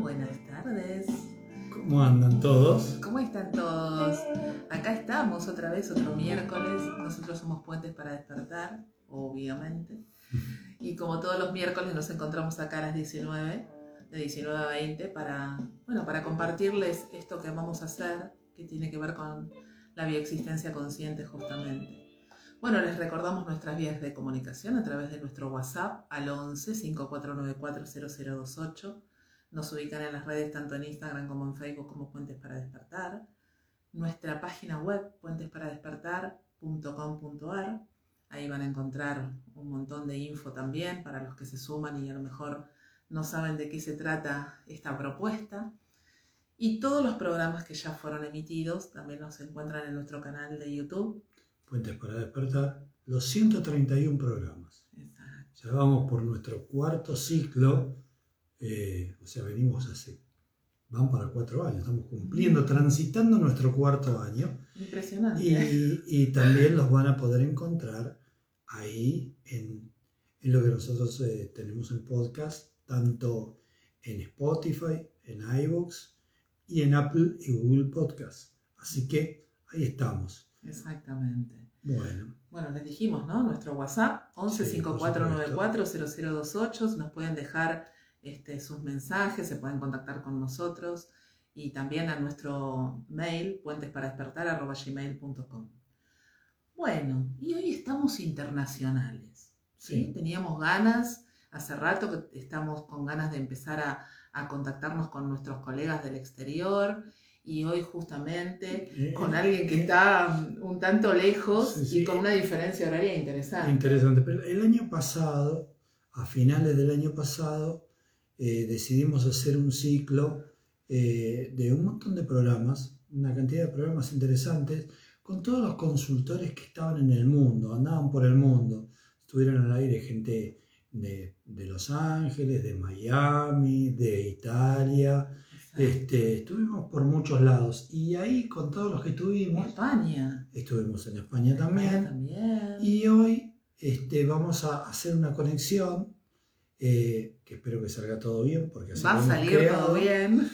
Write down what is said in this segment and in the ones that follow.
buenas tardes. ¿Cómo andan todos? ¿Cómo están todos? Acá estamos otra vez, otro miércoles. Nosotros somos Puentes para Despertar, obviamente. Y como todos los miércoles nos encontramos acá a las 19, de 19 a 20, para, bueno, para compartirles esto que vamos a hacer, que tiene que ver con la bioexistencia consciente justamente. Bueno, les recordamos nuestras vías de comunicación a través de nuestro WhatsApp al 11 5494 0028. Nos ubican en las redes tanto en Instagram como en Facebook como Puentes para Despertar. Nuestra página web puentesparadespertar.com.ar. Ahí van a encontrar un montón de info también para los que se suman y a lo mejor no saben de qué se trata esta propuesta. Y todos los programas que ya fueron emitidos también los encuentran en nuestro canal de YouTube Puentes para despertar, los 131 programas. Ya vamos por nuestro cuarto ciclo, eh, o sea, venimos hace, van para cuatro años, estamos cumpliendo, transitando nuestro cuarto año. Impresionante. Y, también los van a poder encontrar ahí en, lo que nosotros eh, tenemos en podcast, tanto en Spotify, en iVoox y en Apple y Google Podcast. Así que ahí estamos. Exactamente. Bueno. Bueno, les dijimos, ¿no? Nuestro WhatsApp, 1154940028, nos pueden dejar este, sus mensajes, se pueden contactar con nosotros y también a nuestro mail, puentesparadespertar.gmail.com. Bueno, y hoy estamos internacionales, ¿sí? Teníamos ganas, hace rato que estamos con ganas de empezar a, a contactarnos con nuestros colegas del exterior y hoy justamente eh, con alguien que eh, está un tanto lejos y con una diferencia horaria interesante. Interesante, pero el año pasado, a finales del año pasado, eh, decidimos hacer un ciclo de un montón de programas, una cantidad de programas interesantes, con todos los consultores que estaban en el mundo, andaban por el mundo, estuvieron al aire gente de, de Los Ángeles, de Miami, de Italia, este, estuvimos por muchos lados y ahí con todos los que estuvimos. España. Estuvimos en España también. Y hoy este, vamos a hacer una conexión eh, que espero que salga todo bien porque va a salir todo bien.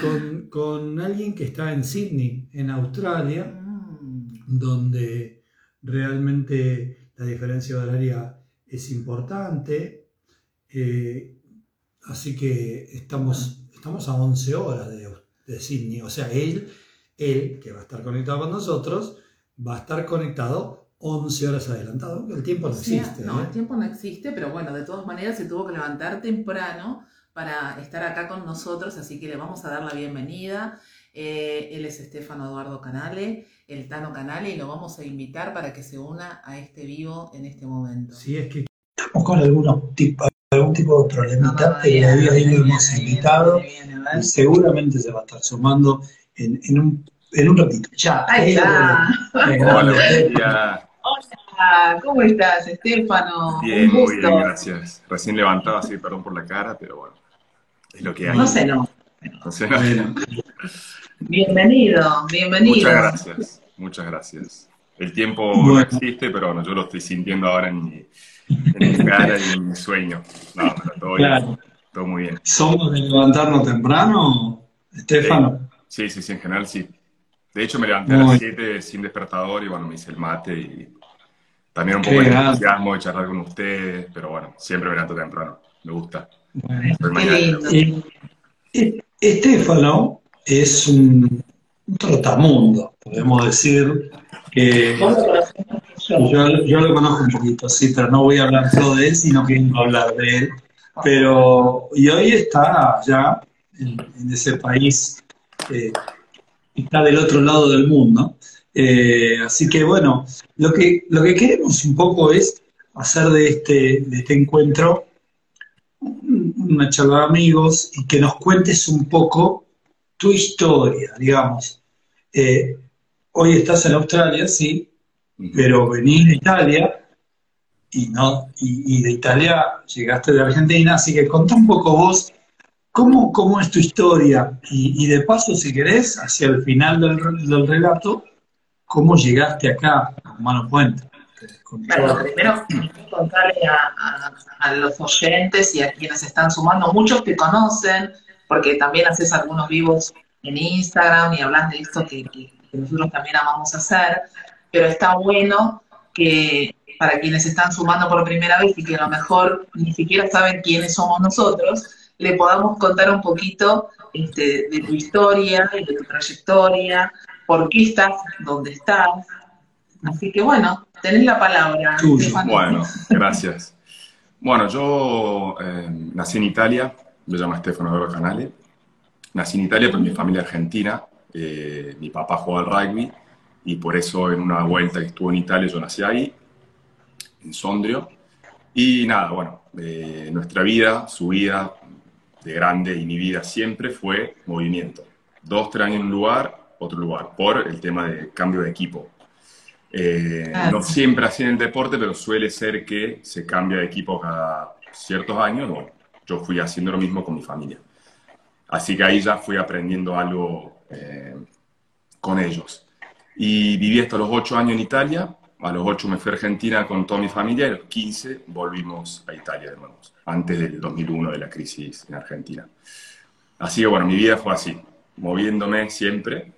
Con, con, alguien que está en Sydney, en Australia, mm. donde realmente la diferencia horaria es importante. Eh, así que estamos estamos a 11 horas de, de Sydney. O sea, él, él, que va a estar conectado con nosotros, va a estar conectado 11 horas adelantado. El tiempo no existe. no, ¿eh? el tiempo no existe, pero bueno, de todas maneras se tuvo que levantar temprano para estar acá con nosotros, así que le vamos a dar la bienvenida. Eh, él es Estefano Eduardo Canale, el Tano Canale, y lo vamos a invitar para que se una a este vivo en este momento. Sí, es que estamos con algunos tipos algún tipo de problemita, pero ahí lo hemos invitado y seguramente se va a estar sumando en, en, un, en un ratito. Ya, ahí está. Hola, Hola, ¿cómo estás, Estefano? Bien, muy bien, gracias. Recién levantado así, perdón por la cara, pero bueno, es lo que hay. No sé, no. no, sé, no. Bienvenido, bienvenido. Muchas gracias, muchas gracias. El tiempo no existe, pero bueno, yo lo estoy sintiendo ahora en mi en mi cara y en mi sueño. No, pero todo bien. Todo muy bien. ¿Somos de levantarnos temprano, Estefano? Sí, sí, sí, en general sí. De hecho, me levanté a las 7 sin despertador y bueno, me hice el mate y también un poco de entusiasmo de charlar con ustedes, pero bueno, siempre levanto temprano. Me gusta. Estefano es un, trotamundo, podemos decir que yo, yo, lo conozco un poquito, sí, pero no voy a hablar solo de él, sino que a hablar de él. Pero, y hoy está ya en, ese país, eh, está del otro lado del mundo. Eh, así que bueno, lo que, lo que queremos un poco es hacer de este, de este encuentro una charla de amigos y que nos cuentes un poco tu historia, digamos. Eh, hoy estás en Australia, sí, pero venís de Italia y, no, y, de Italia llegaste de Argentina, así que contá un poco vos cómo, cómo es tu historia y, de paso, si querés, hacia el final del, del relato, cómo llegaste acá a Humano Puente. Bueno, primero contarle a, los oyentes y a quienes están sumando, muchos que conocen, porque también haces algunos vivos en Instagram y hablas de esto que, nosotros también amamos hacer, pero está bueno que para quienes están sumando por primera vez y que a lo mejor ni siquiera saben quiénes somos nosotros, le podamos contar un poquito este, de tu historia y de tu trayectoria, por qué estás donde estás. Así que bueno, tenés la palabra. Bueno, gracias. Bueno, yo eh, nací en Italia, me llamo Stefano Vero Canale. Nací en Italia, pero mi familia argentina. Eh, mi papá jugó al rugby y por eso en una vuelta que estuvo en Italia yo nací ahí, en Sondrio. Y nada, bueno, eh, nuestra vida, su vida de grande y mi vida siempre fue movimiento. Dos, tres años en un lugar, otro lugar, por el tema de cambio de equipo. Eh, no siempre así en el deporte, pero suele ser que se cambia de equipo cada ciertos años. Yo fui haciendo lo mismo con mi familia. Así que ahí ya fui aprendiendo algo eh, con ellos. Y viví hasta los ocho años en Italia. A los ocho me fui a Argentina con toda mi familia y a los 15 volvimos a Italia de nuevo, antes del 2001 de la crisis en Argentina. Así que bueno, mi vida fue así, moviéndome siempre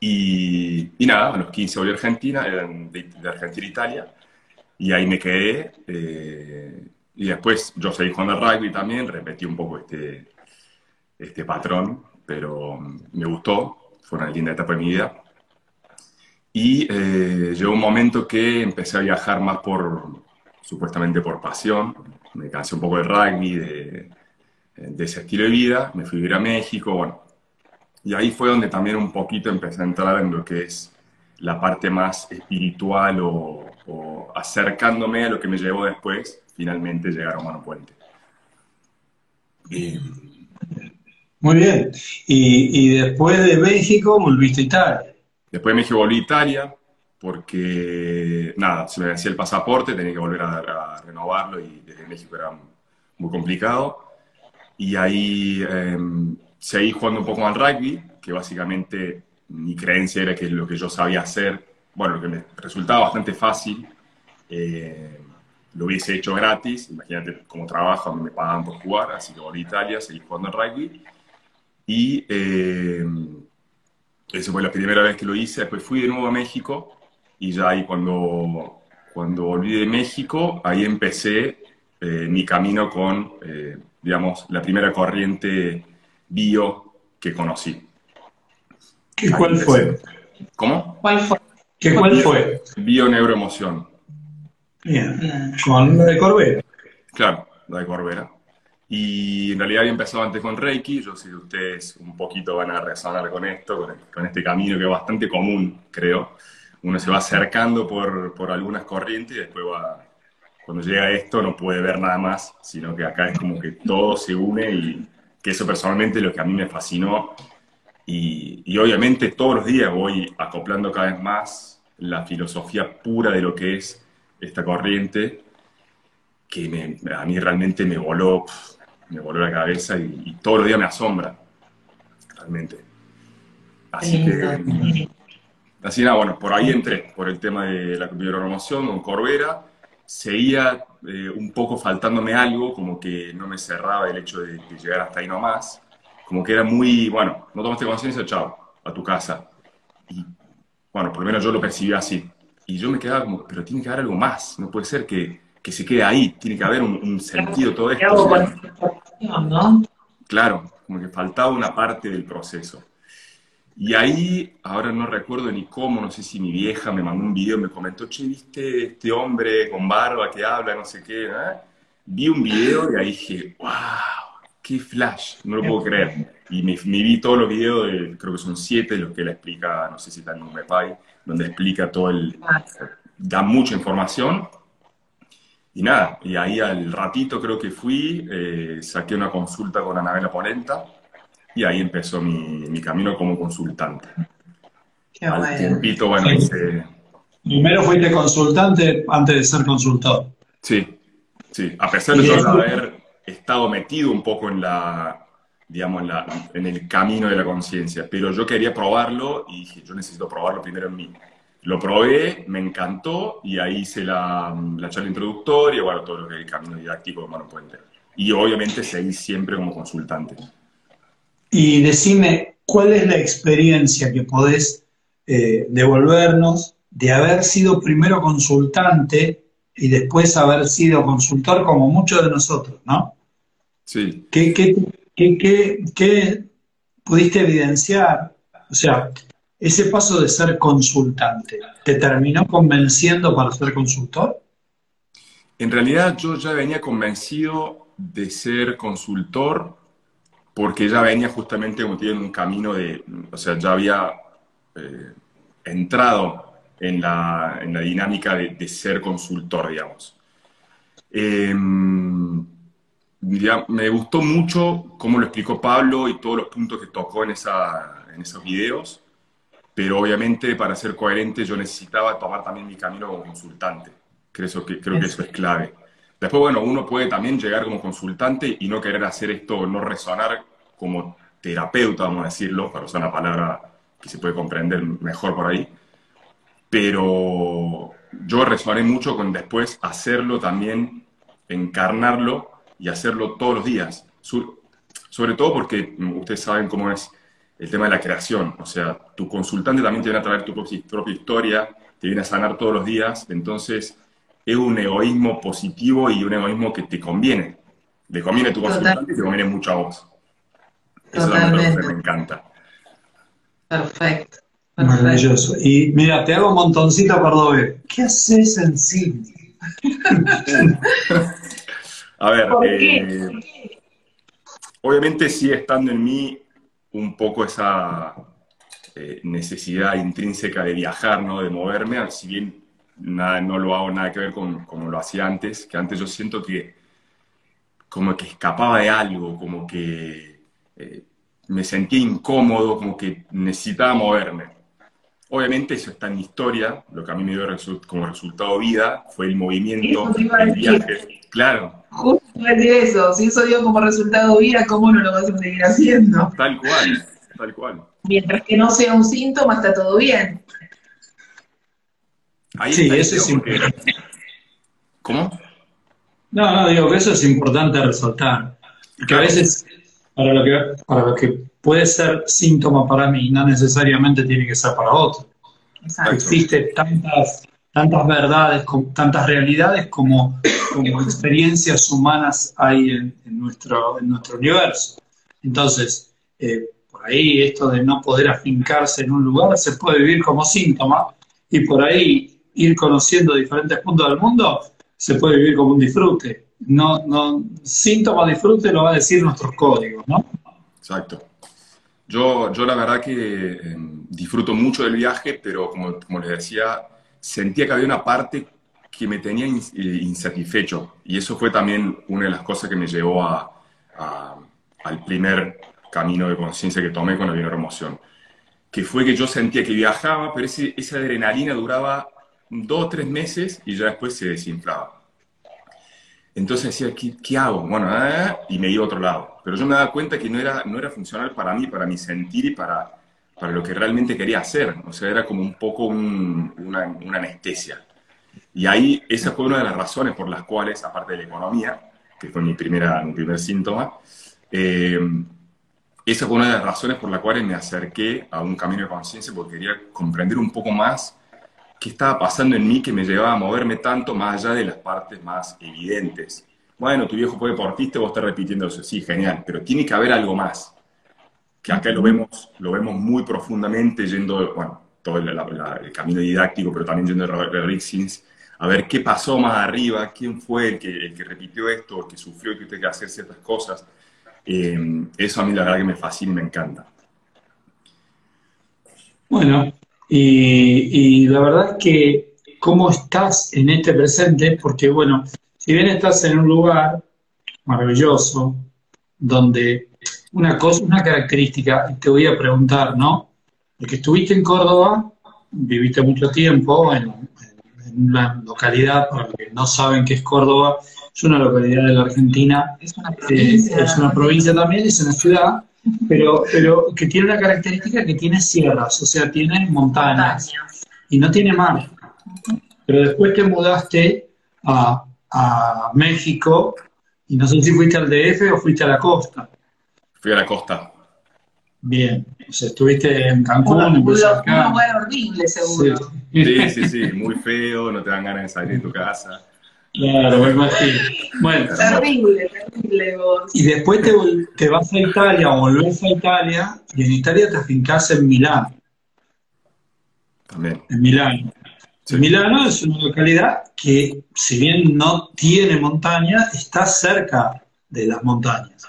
y, nada, a los 15 volví a Argentina, de, Argentina a Italia, y ahí me quedé. Eh, y después yo seguí jugando al rugby también, repetí un poco este, este patrón, pero me gustó, fue una linda etapa de mi vida. Y eh, llegó un momento que empecé a viajar más por, supuestamente por pasión, me cansé un poco del rugby, de, de ese estilo de vida, me fui a vivir a México, bueno, y ahí fue donde también un poquito empecé a entrar en lo que es la parte más espiritual o, acercándome a lo que me llevó después, finalmente llegar a Humano Puente. Muy bien. Y, después de México volviste a Italia. Después de México volví a Italia porque, nada, se me hacía el pasaporte, tenía que volver a, renovarlo y desde México era muy complicado. Y ahí em, seguí jugando un poco al rugby, que básicamente mi creencia era que lo que yo sabía hacer, bueno, lo que me resultaba bastante fácil, eh, lo hubiese hecho gratis. Imagínate como trabajo, me pagaban por jugar, así que volví a Italia, seguí jugando al rugby. Y eh, esa fue la primera vez que lo hice. Después fui de nuevo a México y ya ahí cuando, cuando volví de México, ahí empecé eh, mi camino con, digamos, la primera corriente bio que conocí. ¿Qué, ¿Cuál fue? ¿Cómo? ¿Cuál fue? ¿Qué cuál fue? Bio neuroemoción. Bien, con la de Corbera. Claro, la de Corbera. Y en realidad había empezado antes con Reiki, yo sé que ustedes un poquito van a resonar con esto, con, este camino que es bastante común, creo. Uno se va acercando por, por algunas corrientes y después va, cuando llega a esto no puede ver nada más, sino que acá es como que todo se une y que eso personalmente es lo que a mí me fascinó. Y, obviamente todos los días voy acoplando cada vez más la filosofía pura de lo que es esta corriente, que a mí realmente me voló, me voló la cabeza y, todos los días me asombra, realmente. Así que, así nada, bueno, por ahí entré, por el tema de la promoción con Corbera, seguía eh, un poco faltándome algo, como que no me cerraba el hecho de, llegar hasta ahí nomás, como que era muy, bueno, no tomaste conciencia, chao, a tu casa. Y bueno, por lo menos yo lo percibía así. Y yo me quedaba como, pero tiene que haber algo más, no puede ser que, que se quede ahí, tiene que haber un, sentido todo esto. Claro, como que faltaba una parte del proceso. Y ahí, ahora no recuerdo ni cómo, no sé si mi vieja me mandó un video, me comentó, che, ¿viste este hombre con barba que habla, no sé qué? ¿eh? Vi un video y ahí dije, wow, qué flash, no lo puedo creer. Y me, vi todos los videos, de, creo que son siete, los que la explica, no sé si está en Numepai, donde explica todo el... da mucha información. Y nada, y ahí al ratito creo que fui, eh, saqué una consulta con Anabela Polenta, y ahí empezó mi, mi camino como consultante. Qué Al bueno. tiempito, bueno, Primero fuiste consultante antes de ser consultor. Sí, sí. A pesar de haber estado metido un poco en la, digamos, en, la, en el camino de la conciencia, pero yo quería probarlo y dije, yo necesito probarlo primero en mí. lo probé, me encantó y ahí hice la, la charla introductoria, bueno, todo lo que es el camino didáctico de Mano Puente. Y obviamente seguí siempre como consultante. Y decime, ¿cuál es la experiencia que podés eh, devolvernos de haber sido primero consultante y después haber sido consultor como muchos de nosotros, ¿no? Sí. ¿Qué, qué, qué, qué pudiste evidenciar? O sea, ese paso de ser consultante, ¿te terminó convenciendo para ser consultor? En realidad yo ya venía convencido de ser consultor porque ya venía justamente como en un camino de, o sea, ya había eh, entrado en la, en la dinámica de, ser consultor, digamos. Em, me gustó mucho cómo lo explicó Pablo y todos los puntos que tocó en, esa, en esos videos, pero obviamente para ser coherente yo necesitaba tomar también mi camino como consultante. Creo que, creo que eso es clave. Después, bueno, uno puede también llegar como consultante y no querer hacer esto, no resonar como terapeuta, vamos a decirlo, para usar una palabra que se puede comprender mejor por ahí. Pero yo resoné mucho con después hacerlo también, encarnarlo y hacerlo todos los días. Sobre todo porque ustedes saben cómo es el tema de la creación. O sea, tu consultante también te viene a traer tu propia historia, te viene a sanar todos los días. Entonces, es un egoísmo positivo y un egoísmo que te conviene. Le conviene a tu consultante y te conviene mucho a vos. Eso es lo que me encanta. Perfecto. Maravilloso. Y mira, te hago un montoncito ver ¿Qué haces en cine? a ver, eh, obviamente sigue estando en mí un poco esa eh, necesidad intrínseca de viajar, ¿no? de moverme, si bien nada, no lo hago nada que ver con como lo hacía antes, que antes yo siento que como que escapaba de algo, como que eh, me sentía incómodo, como que necesitaba moverme. Obviamente eso está en mi historia, lo que a mí me dio como resultado vida fue el movimiento, el viaje. Claro. Justo decir eso, si eso dio como resultado vida, ¿cómo no lo vas a seguir haciendo? Tal cual, tal cual. Mientras que no sea un síntoma, está todo bien. Sí, eso es importante. ¿Cómo? No, no, digo que eso es importante resaltar. Que a veces para lo que, para lo que puede ser síntoma para mí, no necesariamente tiene que ser para otro. Existen tantas, tantas verdades, tantas realidades como, como experiencias humanas hay en, nuestro, en nuestro universo. Entonces, eh, por ahí esto de no poder afincarse en un lugar se puede vivir como síntoma y por ahí ir conociendo diferentes puntos del mundo se puede vivir como un disfrute no, no, síntoma disfrute lo va a decir nuestros códigos, ¿no? Exacto. Yo, yo la verdad que em, disfruto mucho del viaje, pero como, como les decía, sentía que había una parte que me tenía eh, insatisfecho. Y eso fue también una de las cosas que me llevó a, al primer camino de conciencia que tomé con la bioremoción. Que fue que yo sentía que viajaba, pero ese, esa adrenalina duraba dos o tres meses y ya después se desinflaba. Entonces decía, ¿qué, hago? Bueno, ah", y me iba a otro lado. Pero yo me daba cuenta que no era, no era funcional para mí, para mi sentir y para, para lo que realmente quería hacer. O sea, era como un poco una, anestesia. Y ahí esa fue una de las razones por las cuales, aparte de la economía, que fue mi, primera, mi primer síntoma, eh, esa fue una de las razones por las cuales me acerqué a un camino de conciencia porque quería comprender un poco más qué estaba pasando en mí que me llevaba a moverme tanto más allá de las partes más evidentes. Bueno, tu viejo fue deportista, vos estás repitiendo eso. Sí, genial, pero tiene que haber algo más. Que acá lo vemos, lo vemos muy profundamente yendo, bueno, todo el, camino didáctico, pero también yendo Robert Rixins, a ver qué pasó más arriba, quién fue el que, el repitió esto, el que sufrió y que tuvo que hacer ciertas cosas. Eh, eso a mí la verdad que me fascina y me encanta. Bueno, y, la verdad es que cómo estás en este presente, porque bueno, si bien estás en un lugar maravilloso, donde una cosa, una característica, te voy a preguntar, ¿no? Porque estuviste en Córdoba, viviste mucho tiempo en, una localidad, para los que no saben qué es Córdoba, es una localidad de la Argentina, es una provincia, es una provincia también, es una ciudad, pero, pero que tiene una característica que tiene sierras, o sea, tiene montañas. y no tiene mar. Pero después te mudaste a, a México y no sé si fuiste al DF o fuiste a la costa. Fui a la costa. Bien, o sea, estuviste en Cancún, Un lugar horrible, seguro. Sí. Sí, sí, sí, muy feo, no te dan ganas de salir de tu casa. Claro, me imagino. Bueno, Terrible, terrible vos. y después te, vas a Italia o volvés a Italia y en Italia te afincás en Milán. También. En Milán. Sí. Milano es una localidad que, si bien no tiene montaña, está cerca de las montañas.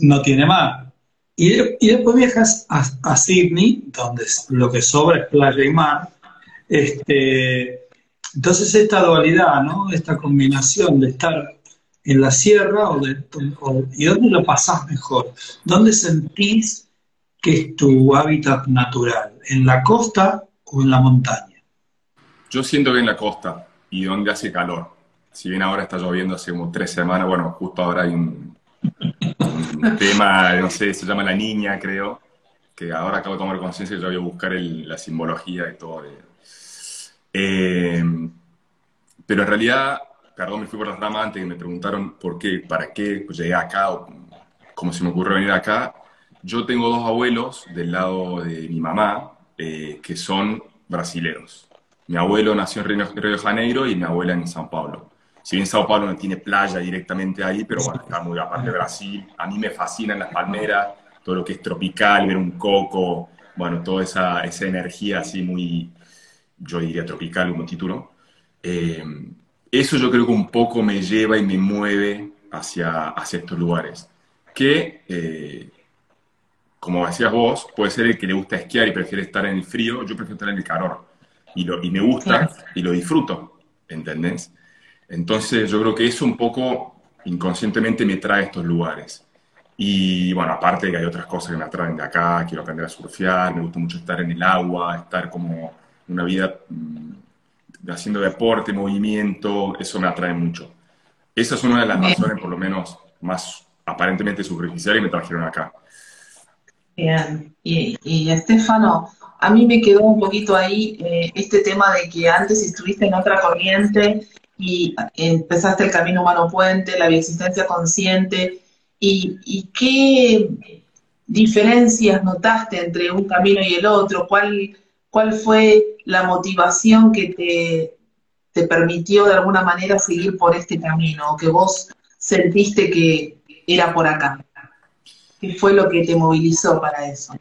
No tiene mar. Y, de- y después viajas a, a Sydney, donde lo que sobra es playa y mar. Este, entonces esta dualidad, ¿no? Esta combinación de estar en la sierra o de, y dónde lo pasás mejor, dónde sentís que es tu hábitat natural, en la costa o en la montaña. Yo siento que en la costa y donde hace calor. Si bien ahora está lloviendo hace como tres semanas, bueno, justo ahora hay un, tema, no sé, se llama La Niña, creo, que ahora acabo de tomar conciencia que yo voy a buscar la simbología y todo. de- Eh, pero en realidad, perdón, me fui por las ramas antes que me preguntaron por qué, para qué pues llegué acá o cómo se me ocurrió venir acá. Yo tengo dos abuelos del lado de mi mamá eh, que son brasileros. Mi abuelo nació en Río, Río de Janeiro y mi abuela en Sao Paulo. Si bien Sao Paulo no tiene playa directamente ahí, pero bueno, está muy aparte de Brasil. A mí me fascinan las palmeras, todo lo que es tropical, ver un coco, bueno, toda esa, esa energía así muy, yo diría tropical como título. Eh, eso yo creo que un poco me lleva y me mueve hacia, hacia estos lugares. Que, eh, como decías vos, puede ser el que le gusta esquiar y prefiere estar en el frío, yo prefiero estar en el calor. Y, lo, y me gusta y lo disfruto, ¿entendés? Entonces yo creo que eso un poco inconscientemente me trae a estos lugares. Y bueno, aparte de que hay otras cosas que me atraen de acá, quiero aprender a surfear, me gusta mucho estar en el agua, estar como una vida mm, haciendo deporte, movimiento, eso me atrae mucho. Esa es una de las Bien. razones, por lo menos, más aparentemente superficiales que me trajeron acá. Bien, y, y Estefano, a mí me quedó un poquito ahí eh, este tema de que antes estuviste en otra corriente y empezaste el camino humano puente, la bioexistencia consciente, y, y qué diferencias notaste entre un camino y el otro, cuál, cuál fue la motivación que te, te permitió de alguna manera seguir por este camino, o que vos sentiste que era por acá. ¿Qué fue lo que te movilizó para eso?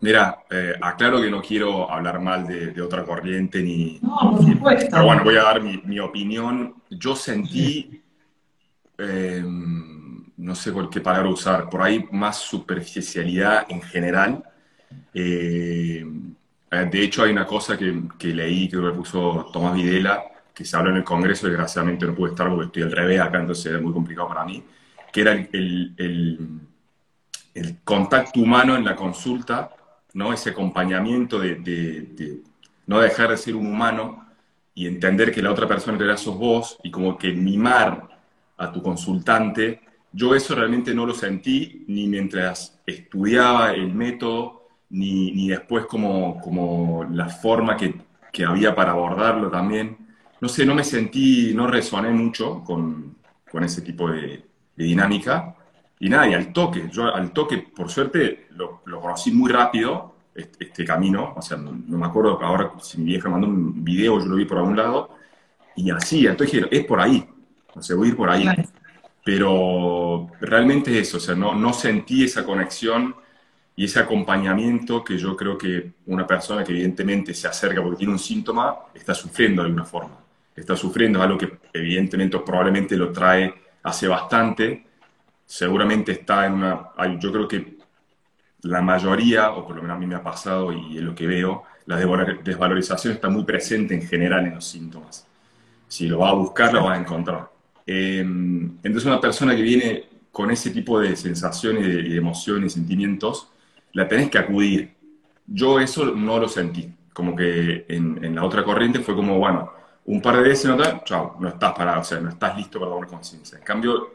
Mira, eh, aclaro que no quiero hablar mal de, de otra corriente ni, No, por supuesto. Pero bueno, voy a dar mi, mi opinión. Yo sentí, eh, no sé cuál qué palabra usar, por ahí más superficialidad en general. Eh, de hecho, hay una cosa que, que leí, que me puso Tomás Videla, que se habló en el Congreso, desgraciadamente no pude estar porque estoy al revés acá, entonces era muy complicado para mí, que era el, contacto humano en la consulta, ¿no? ese acompañamiento de, no dejar de ser un humano y entender que la otra persona realidad sos vos y como que mimar a tu consultante, yo eso realmente no lo sentí ni mientras estudiaba el método, ni, ni después como, como la forma que, que había para abordarlo también. No sé, no me sentí, no resoné mucho con, con ese tipo de, de dinámica. Y nada, y al toque, yo al toque, por suerte, lo, lo conocí muy rápido, este, este camino, o sea, no, no, me acuerdo ahora si mi vieja mandó un video, yo lo vi por algún lado, y así, entonces dije, es por ahí, o sea, voy a ir por ahí. Pero realmente es eso, o sea, no, no sentí esa conexión y ese acompañamiento que yo creo que una persona que evidentemente se acerca porque tiene un síntoma, está sufriendo de alguna forma. Está sufriendo, es algo que evidentemente probablemente lo trae hace bastante, seguramente está en una, yo creo que la mayoría, o por lo menos a mí me ha pasado y es lo que veo, la desvalorización está muy presente en general en los síntomas. Si lo va a buscar, lo va a encontrar. Eh, entonces una persona que viene con ese tipo de sensaciones, de, de emociones, sentimientos, la tenés que acudir. Yo eso no lo sentí. Como que en, en la otra corriente fue como, bueno, un par de veces, no, chao, no estás parado, o sea, no estás listo para tomar conciencia. En cambio,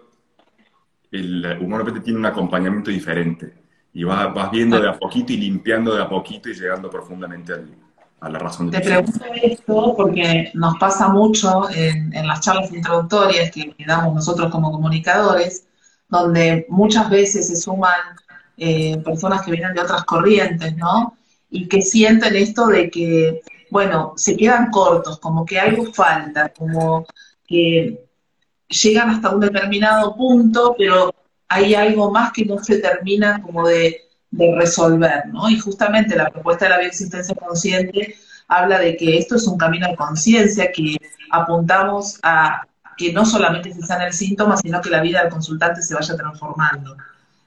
el humano tiene un acompañamiento diferente y vas, vas, viendo de a poquito y limpiando de a poquito y llegando profundamente al, a la razón de Te pregunto esto porque nos pasa mucho en, en las charlas introductorias que, damos nosotros como comunicadores, donde muchas veces se suman eh, personas que vienen de otras corrientes, ¿no? Y que sienten esto de que, bueno, se quedan cortos, como que algo falta, como que llegan hasta un determinado punto, pero hay algo más que no se termina como de, resolver, ¿no? Y justamente la propuesta de la bioexistencia consciente habla de que esto es un camino de conciencia, que apuntamos a que no solamente se sana el síntoma, sino que la vida del consultante se vaya transformando.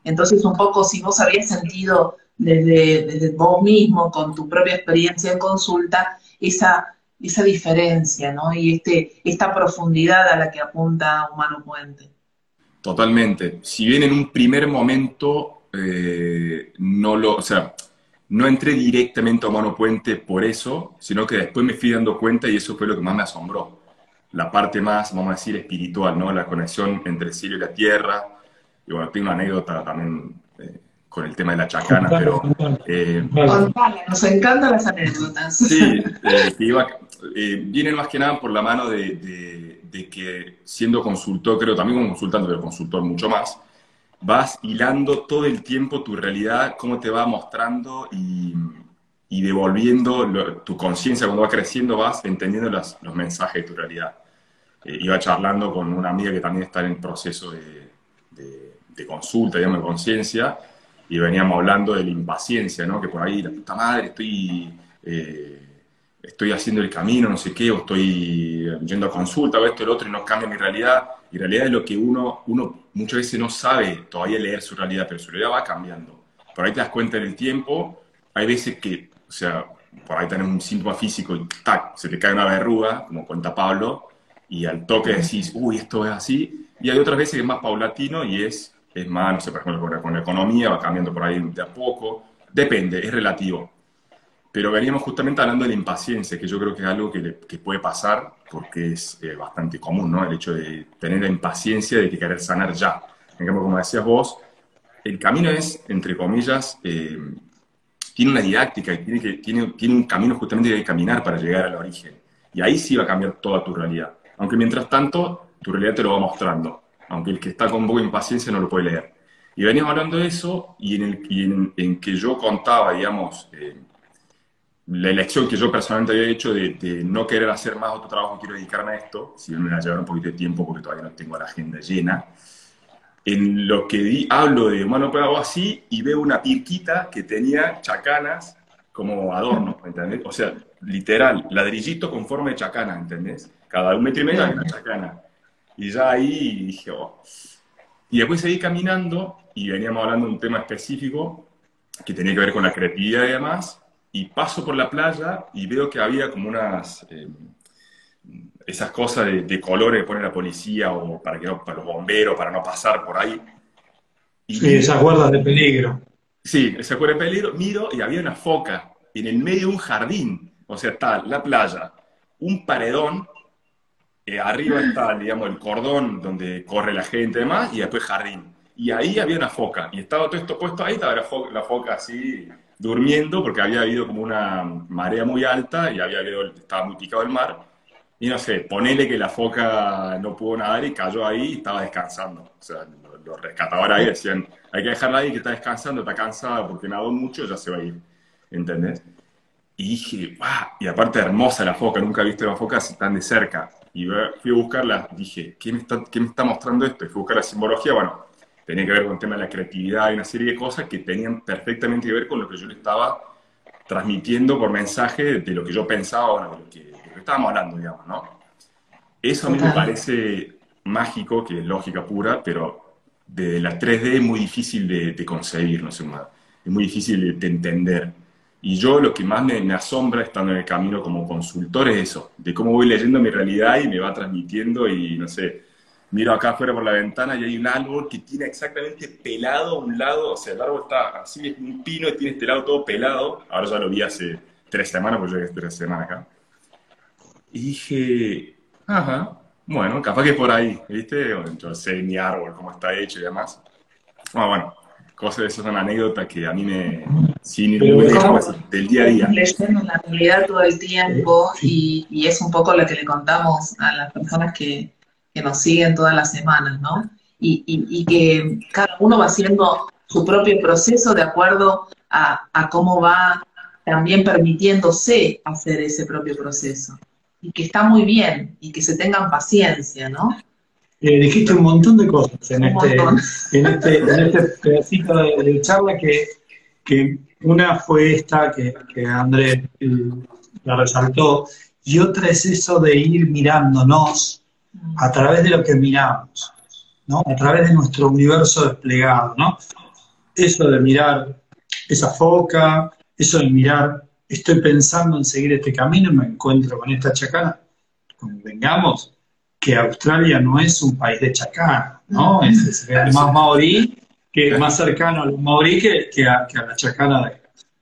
Entonces, un poco, si vos habías sentido desde, desde vos mismo, con tu propia experiencia en consulta, esa esa diferencia, ¿no? Y este, esta profundidad a la que apunta Humano Puente. Totalmente. Si bien en un primer momento eh, no lo, o sea, no entré directamente a Humano Puente por eso, sino que después me fui dando cuenta y eso fue lo que más me asombró. La parte más, vamos a decir, espiritual, ¿no? La conexión entre el cielo y la tierra. Y bueno, tengo una anécdota también eh, con el tema de la chacana, pero... Eh, nos encantan las anécdotas. Sí, eh, iba, eh, vienen más que nada por la mano de, que siendo consultor, creo también como consultante, pero consultor mucho más, vas hilando todo el tiempo tu realidad, cómo te va mostrando y, devolviendo tu conciencia cuando va creciendo, vas entendiendo los mensajes de tu realidad. iba charlando con una amiga que también está en el proceso de, de consulta, digamos, de conciencia, y veníamos hablando de la impaciencia, ¿no? Que por ahí, la puta madre, estoy, eh, estoy haciendo el camino, no sé qué, o estoy yendo a consulta, o esto, el otro, y no cambia mi realidad. Y realidad es lo que uno, uno muchas veces no sabe todavía leer su realidad, pero su realidad va cambiando. Por ahí te das cuenta en el tiempo, hay veces que, o sea, por ahí tenés un síntoma físico y tac, se te cae una verruga, como cuenta Pablo, y al toque decís, uy, esto es así. Y hay otras veces que es más paulatino y es es más, no sé, por ejemplo, con la economía va cambiando por ahí de a poco, depende, es relativo. Pero veníamos justamente hablando de la impaciencia, que yo creo que es algo que, que puede pasar porque es eh, bastante común, ¿no? El hecho de tener la impaciencia de que querer sanar ya. En cambio, como decías vos, el camino es, entre comillas, eh, tiene una didáctica y tiene, que, tiene, tiene un camino justamente que hay que caminar para llegar al origen. Y ahí sí va a cambiar toda tu realidad. Aunque mientras tanto, tu realidad te lo va mostrando aunque el que está con de impaciencia no lo puede leer. Y veníamos hablando de eso y en, el, en, que yo contaba, digamos, eh, la elección que yo personalmente había hecho de, no querer hacer más otro trabajo, quiero dedicarme a esto, si bien me va a llevar un poquito de tiempo porque todavía no tengo la agenda llena. En lo que di, hablo de humano hago así y veo una pirquita que tenía chacanas como adorno, ¿entendés? O sea, literal, ladrillito con forma de chacana, ¿entendés? Cada un metro y medio hay una chacana. Y ya ahí dije, oh. Y después seguí caminando y veníamos hablando de un tema específico que tenía que ver con la creatividad y demás. Y paso por la playa y veo que había como unas. Eh, esas cosas de, colores que pone la policía o para, que no, para los bomberos, para no pasar por ahí. Y sí, esas guardas de peligro. Sí, esas guardas de peligro. Miro y había una foca en el medio de un jardín. O sea, está la playa, un paredón eh, arriba está, digamos, el cordón donde corre la gente y demás, y después jardín. Y ahí había una foca, y estaba todo esto puesto ahí, estaba la foca, así durmiendo, porque había habido como una marea muy alta y había habido, estaba muy picado el mar. Y no sé, ponele que la foca no pudo nadar y cayó ahí y estaba descansando. O sea, los rescatadores ahí decían, hay que dejarla ahí que está descansando, está cansada porque nadó mucho, ya se va a ir. ¿Entendés? Y dije, ¡guau! Y aparte hermosa la foca, nunca he visto una foca así tan de cerca. Y fui a buscarla, dije, ¿qué me, está, ¿qué me está mostrando esto? Y fui a buscar la simbología, bueno, tenía que ver con el tema de la creatividad y una serie de cosas que tenían perfectamente que ver con lo que yo le estaba transmitiendo por mensaje de lo que yo pensaba, bueno, de lo que, estábamos hablando, digamos, ¿no? Eso a mí me parece mágico, que es lógica pura, pero de la 3D es muy difícil de, de conseguir, no sé, es muy difícil de entender. Y yo lo que más me, asombra estando en el camino como consultor es eso, de cómo voy leyendo mi realidad y me va transmitiendo y no sé, miro acá afuera por la ventana y hay un árbol que tiene exactamente pelado un lado, o sea, el árbol está así, es un pino y tiene este lado todo pelado, ahora ya lo vi hace tres semanas, porque yo llegué tres semanas acá. Y dije, ajá, bueno, capaz que por ahí, ¿viste? Yo sé mi árbol, cómo está hecho y demás. Bueno, bueno, cosas, eso es una anécdota que a mí me, sin ningún del día a día. Leyendo la realidad todo el tiempo y, y, es un poco lo que le contamos a las personas que, que nos siguen todas las semanas, ¿no? Y, y, y, que cada uno va haciendo su propio proceso de acuerdo a, a cómo va también permitiéndose hacer ese propio proceso. Y que está muy bien y que se tengan paciencia, ¿no? Eh, dijiste un montón de cosas en, este, en este, en este, pedacito de, charla que, que, una fue esta que, que André eh, la resaltó y otra es eso de ir mirándonos a través de lo que miramos, ¿no? A través de nuestro universo desplegado, ¿no? Eso de mirar esa foca, eso de mirar, estoy pensando en seguir este camino y me encuentro con esta chacana. Convengamos que Australia no es un país de chacana, ¿no? Es, más maorí, que más cercano a los maorí que, a, la chacana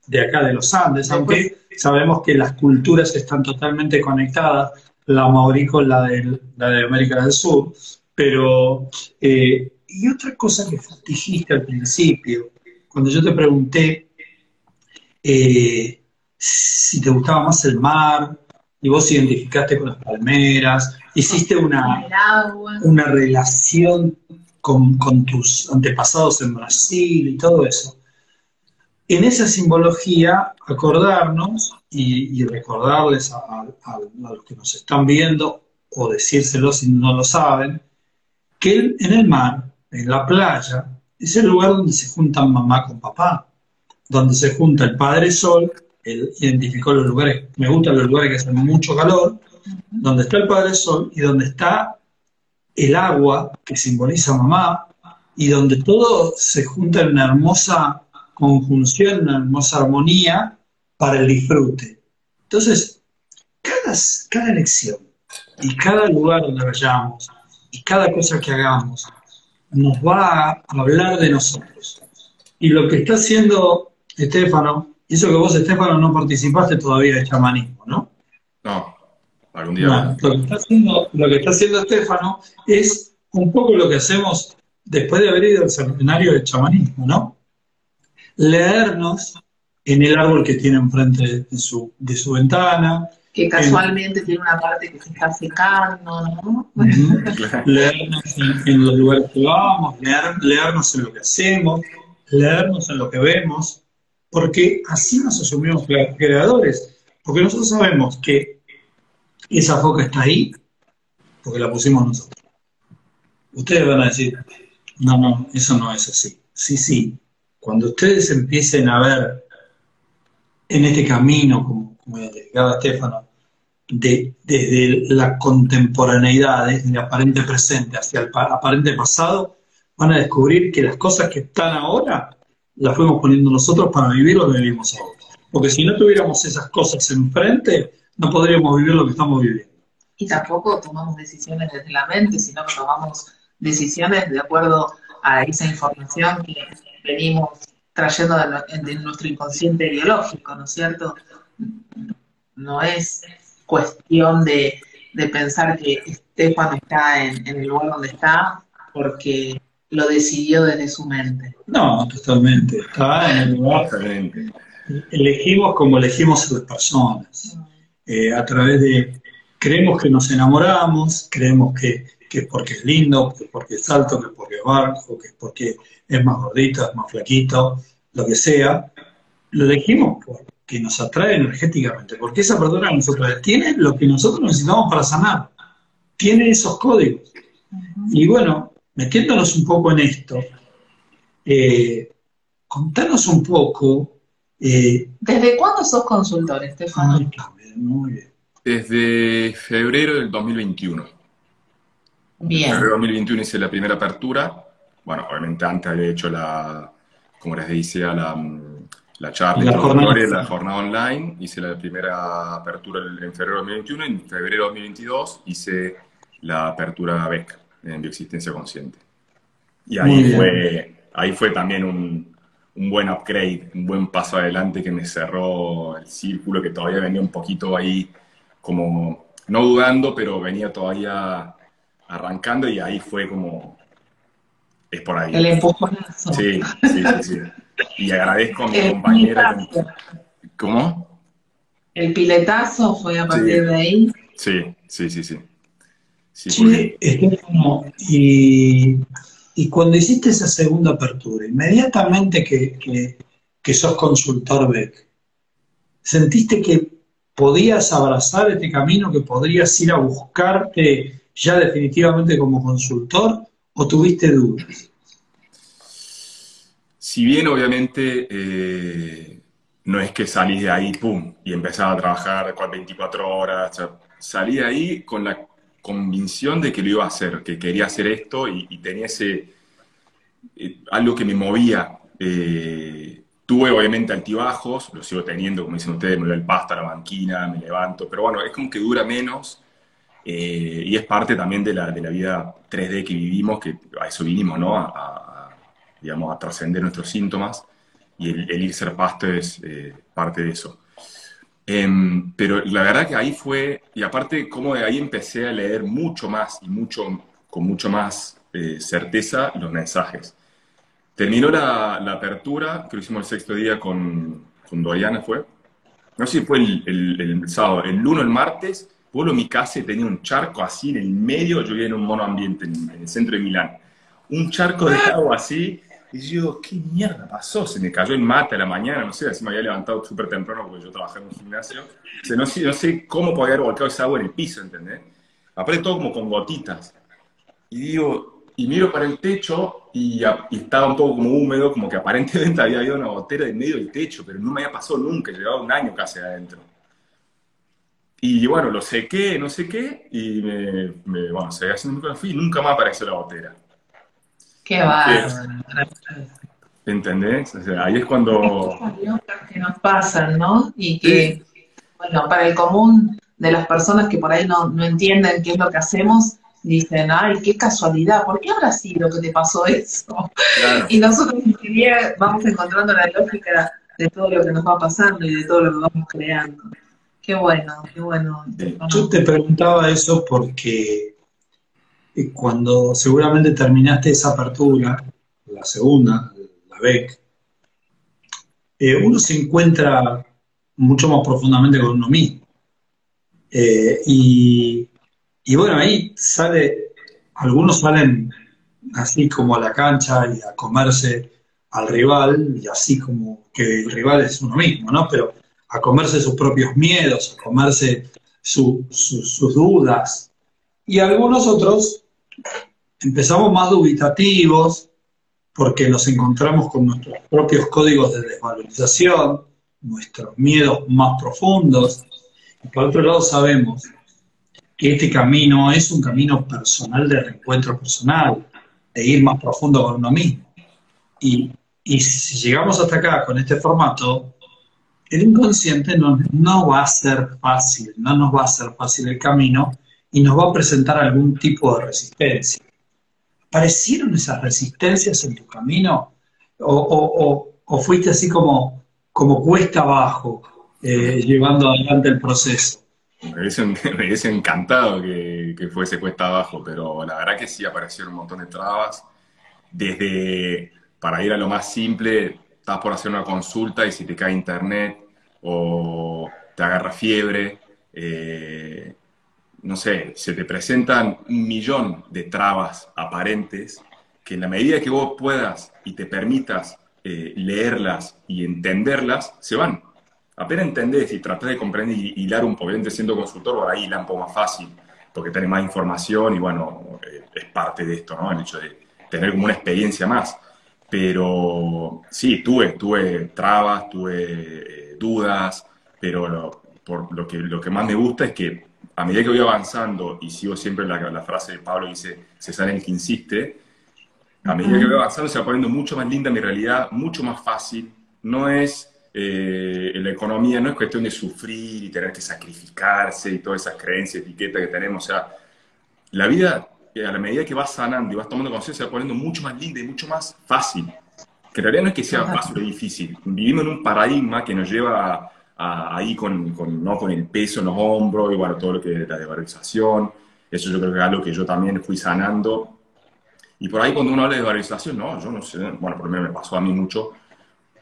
de, acá de los Andes, aunque sabemos que las culturas están totalmente conectadas, la maorí con la de, la de América del Sur, pero... Eh, y otra cosa que dijiste al principio, cuando yo te pregunté eh, si te gustaba más el mar, y vos identificaste con las palmeras, hiciste una, una relación con, tus antepasados en Brasil y todo eso. En esa simbología, acordarnos y, recordarles a, los que nos están viendo, o decírselo si no lo saben, que en el mar, en la playa, es el lugar donde se juntan mamá con papá donde se junta el Padre Sol, él identificó los lugares, me gustan los lugares que hacen mucho calor, donde está el Padre Sol y donde está el agua que simboliza mamá y donde todo se junta en una hermosa conjunción, una hermosa armonía para el disfrute. Entonces, cada, cada elección y cada lugar donde vayamos y cada cosa que hagamos nos va a hablar de nosotros. Y lo que está haciendo Estefano, hizo que vos, Estefano, no participaste todavía de chamanismo, ¿no? No, algún día. lo, que está haciendo, lo que está haciendo Estefano es un poco lo que hacemos después de haber ido al seminario de chamanismo, ¿no? Leernos en el árbol que tiene enfrente de su, de su ventana. Que casualmente tiene una parte que se está secando, ¿no? leernos en, los lugares que vamos, leernos en lo que hacemos, leernos en lo que vemos, porque así nos asumimos creadores, porque nosotros sabemos que esa foca está ahí porque la pusimos nosotros. Ustedes van a decir, no, no, eso no es así. Sí, sí, cuando ustedes empiecen a ver en este camino, como, como explicaba Estefano, de, desde la contemporaneidad, desde el aparente presente hacia el aparente pasado, van a descubrir que las cosas que están ahora la fuimos poniendo nosotros para vivir lo que vivimos ahora. Porque si no tuviéramos esas cosas enfrente, no podríamos vivir lo que estamos viviendo. Y tampoco tomamos decisiones desde la mente, sino que tomamos decisiones de acuerdo a esa información que venimos trayendo de, nuestro inconsciente biológico, ¿no es cierto? No es cuestión de, pensar que Estefano está en el lugar donde está porque lo decidió desde su mente. No, totalmente. Está en el lugar. Elegimos como elegimos a las personas. Eh, a través de. Creemos que nos enamoramos, creemos que, es porque es lindo, que es porque es alto, que es porque es bajo, que es porque es más gordito, es más flaquito, lo que sea. Lo elegimos porque nos atrae energéticamente, porque esa persona nosotros tiene lo que nosotros necesitamos para sanar. Tiene esos códigos. Y bueno, metiéndonos un poco en esto, eh, contanos un poco. Eh, ¿Desde cuándo sos consultor, Estefano? muy bien. Desde febrero del 2021. Bien. En febrero del 2021 hice la primera apertura. Bueno, obviamente antes había hecho la, como les decía, la, la charla la jornada. la jornada online. Hice la primera apertura en febrero del 2021. En febrero del 2022 hice la apertura beca en bioexistencia consciente. Y ahí fue, ahí fue también un, un, buen upgrade, un buen paso adelante que me cerró el círculo, que todavía venía un poquito ahí como, no dudando, pero venía todavía arrancando y ahí fue como es por ahí. El empujonazo. Sí, sí, sí, sí. Y agradezco a mi compañera. ¿Cómo? El piletazo fue a partir de ahí. Sí, sí, sí, sí. Sí, sí y, y, cuando hiciste esa segunda apertura, inmediatamente que, que, que sos consultor BEC, ¿sentiste que podías abrazar este camino, que podrías ir a buscarte ya definitivamente como consultor o tuviste dudas? Si bien obviamente eh, no es que salís de ahí, pum, y empezaba a trabajar 24 horas, salí de ahí con la convicción de que lo iba a hacer, que quería hacer esto y, tenía ese, eh, algo que me movía. Eh, tuve obviamente altibajos, lo sigo teniendo, como dicen ustedes, me doy el pasto a la banquina, me levanto, pero bueno, es como que dura menos eh, y es parte también de la, de la, vida 3D que vivimos, que a eso vinimos, ¿no? A, digamos, a trascender nuestros síntomas y el, el ir ser pasto es parte de eso. Em, pero la verdad que ahí fue, y aparte como de ahí empecé a leer mucho más y mucho, con mucho más eh, certeza los mensajes. Terminó la, la, apertura, que lo hicimos el sexto día con, con Doriana, fue. No sé si fue el, el, sábado, el lunes, el martes, vuelo mi casa y tenía un charco así en el medio, yo vivía en un mono ambiente en, en el centro de Milán. Un charco de agua así, y yo, ¿qué mierda pasó? Se me cayó el mate a la mañana, no sé, así me había levantado súper temprano porque yo trabajaba en un gimnasio. O no, sé, no sé cómo podía haber volcado esa agua en el piso, ¿entendés? Aparte todo como con gotitas. Y digo, y miro para el techo y, estaba un poco como húmedo, como que aparentemente había habido una gotera en medio del techo, pero no me había pasado nunca, llevaba un año casi adentro. Y bueno, lo sequé, no sé qué, y me, me bueno, seguí haciendo y nunca más apareció la gotera. Qué bárbaro. ¿Entendés? ahí es cuando... que nos pasan, ¿no? Y que, bueno, para el común de las personas que por ahí no, no entienden qué es lo que hacemos, dicen, ay, qué casualidad, ¿por qué habrá sido que te pasó eso? Y nosotros vamos encontrando la lógica de todo lo que nos va pasando y de todo lo que vamos creando. Qué bueno, qué bueno. Yo te preguntaba eso porque cuando seguramente terminaste esa apertura, la segunda, la BEC, eh, uno se encuentra mucho más profundamente con uno mismo. Eh, y, bueno, ahí sale, algunos salen así como a la cancha y a comerse al rival, y así como que el rival es uno mismo, ¿no? Pero a comerse sus propios miedos, a comerse sus dudas. Y algunos otros empezamos más dubitativos porque nos encontramos con nuestros propios códigos de desvalorización, nuestros miedos más profundos. Y por otro lado sabemos que este camino es un camino personal de reencuentro personal, de ir más profundo con uno mismo. Y, si llegamos hasta acá con este formato, el inconsciente no, no va a ser fácil, no nos va a ser fácil el camino y nos va a presentar algún tipo de resistencia. ¿Parecieron esas resistencias en tu camino? ¿O, fuiste así como, como cuesta abajo, eh, llevando adelante el proceso? Me hubiese, encantado que, que, fuese cuesta abajo, pero la verdad que sí aparecieron un montón de trabas. Desde, para ir a lo más simple, estás por hacer una consulta y si te cae internet o te agarra fiebre, eh, no sé, se te presentan un millón de trabas aparentes que en la medida que vos puedas y te permitas eh, leerlas y entenderlas, se van. Apenas entendés y tratás de comprender y hilar un poco, siendo consultor, por ahí hila un poco más fácil, porque tenés más información y bueno, eh, es parte de esto, ¿no? El hecho de tener como una experiencia más. Pero sí, tuve, tuve trabas, tuve eh, dudas, pero por lo que, lo que más me gusta es que a medida que voy avanzando, y sigo siempre la, la frase de Pablo que dice, se sale el que insiste, a medida que voy avanzando se va poniendo mucho más linda mi realidad, mucho más fácil. No es, eh, la economía no es cuestión de sufrir y tener que sacrificarse y todas esas creencias, etiquetas que tenemos. O sea, la vida, eh, a la medida que vas sanando y vas tomando conciencia, se va poniendo mucho más linda y mucho más fácil. Que en realidad no es que sea fácil o difícil. Vivimos en un paradigma que nos lleva a ahí con, con, ¿no? con el peso en los hombros y bueno, todo lo que es la devalorización. Eso yo creo que es algo que yo también fui sanando. Y por ahí cuando uno habla de valorización, no, yo no sé, bueno, por lo menos me pasó a mí mucho,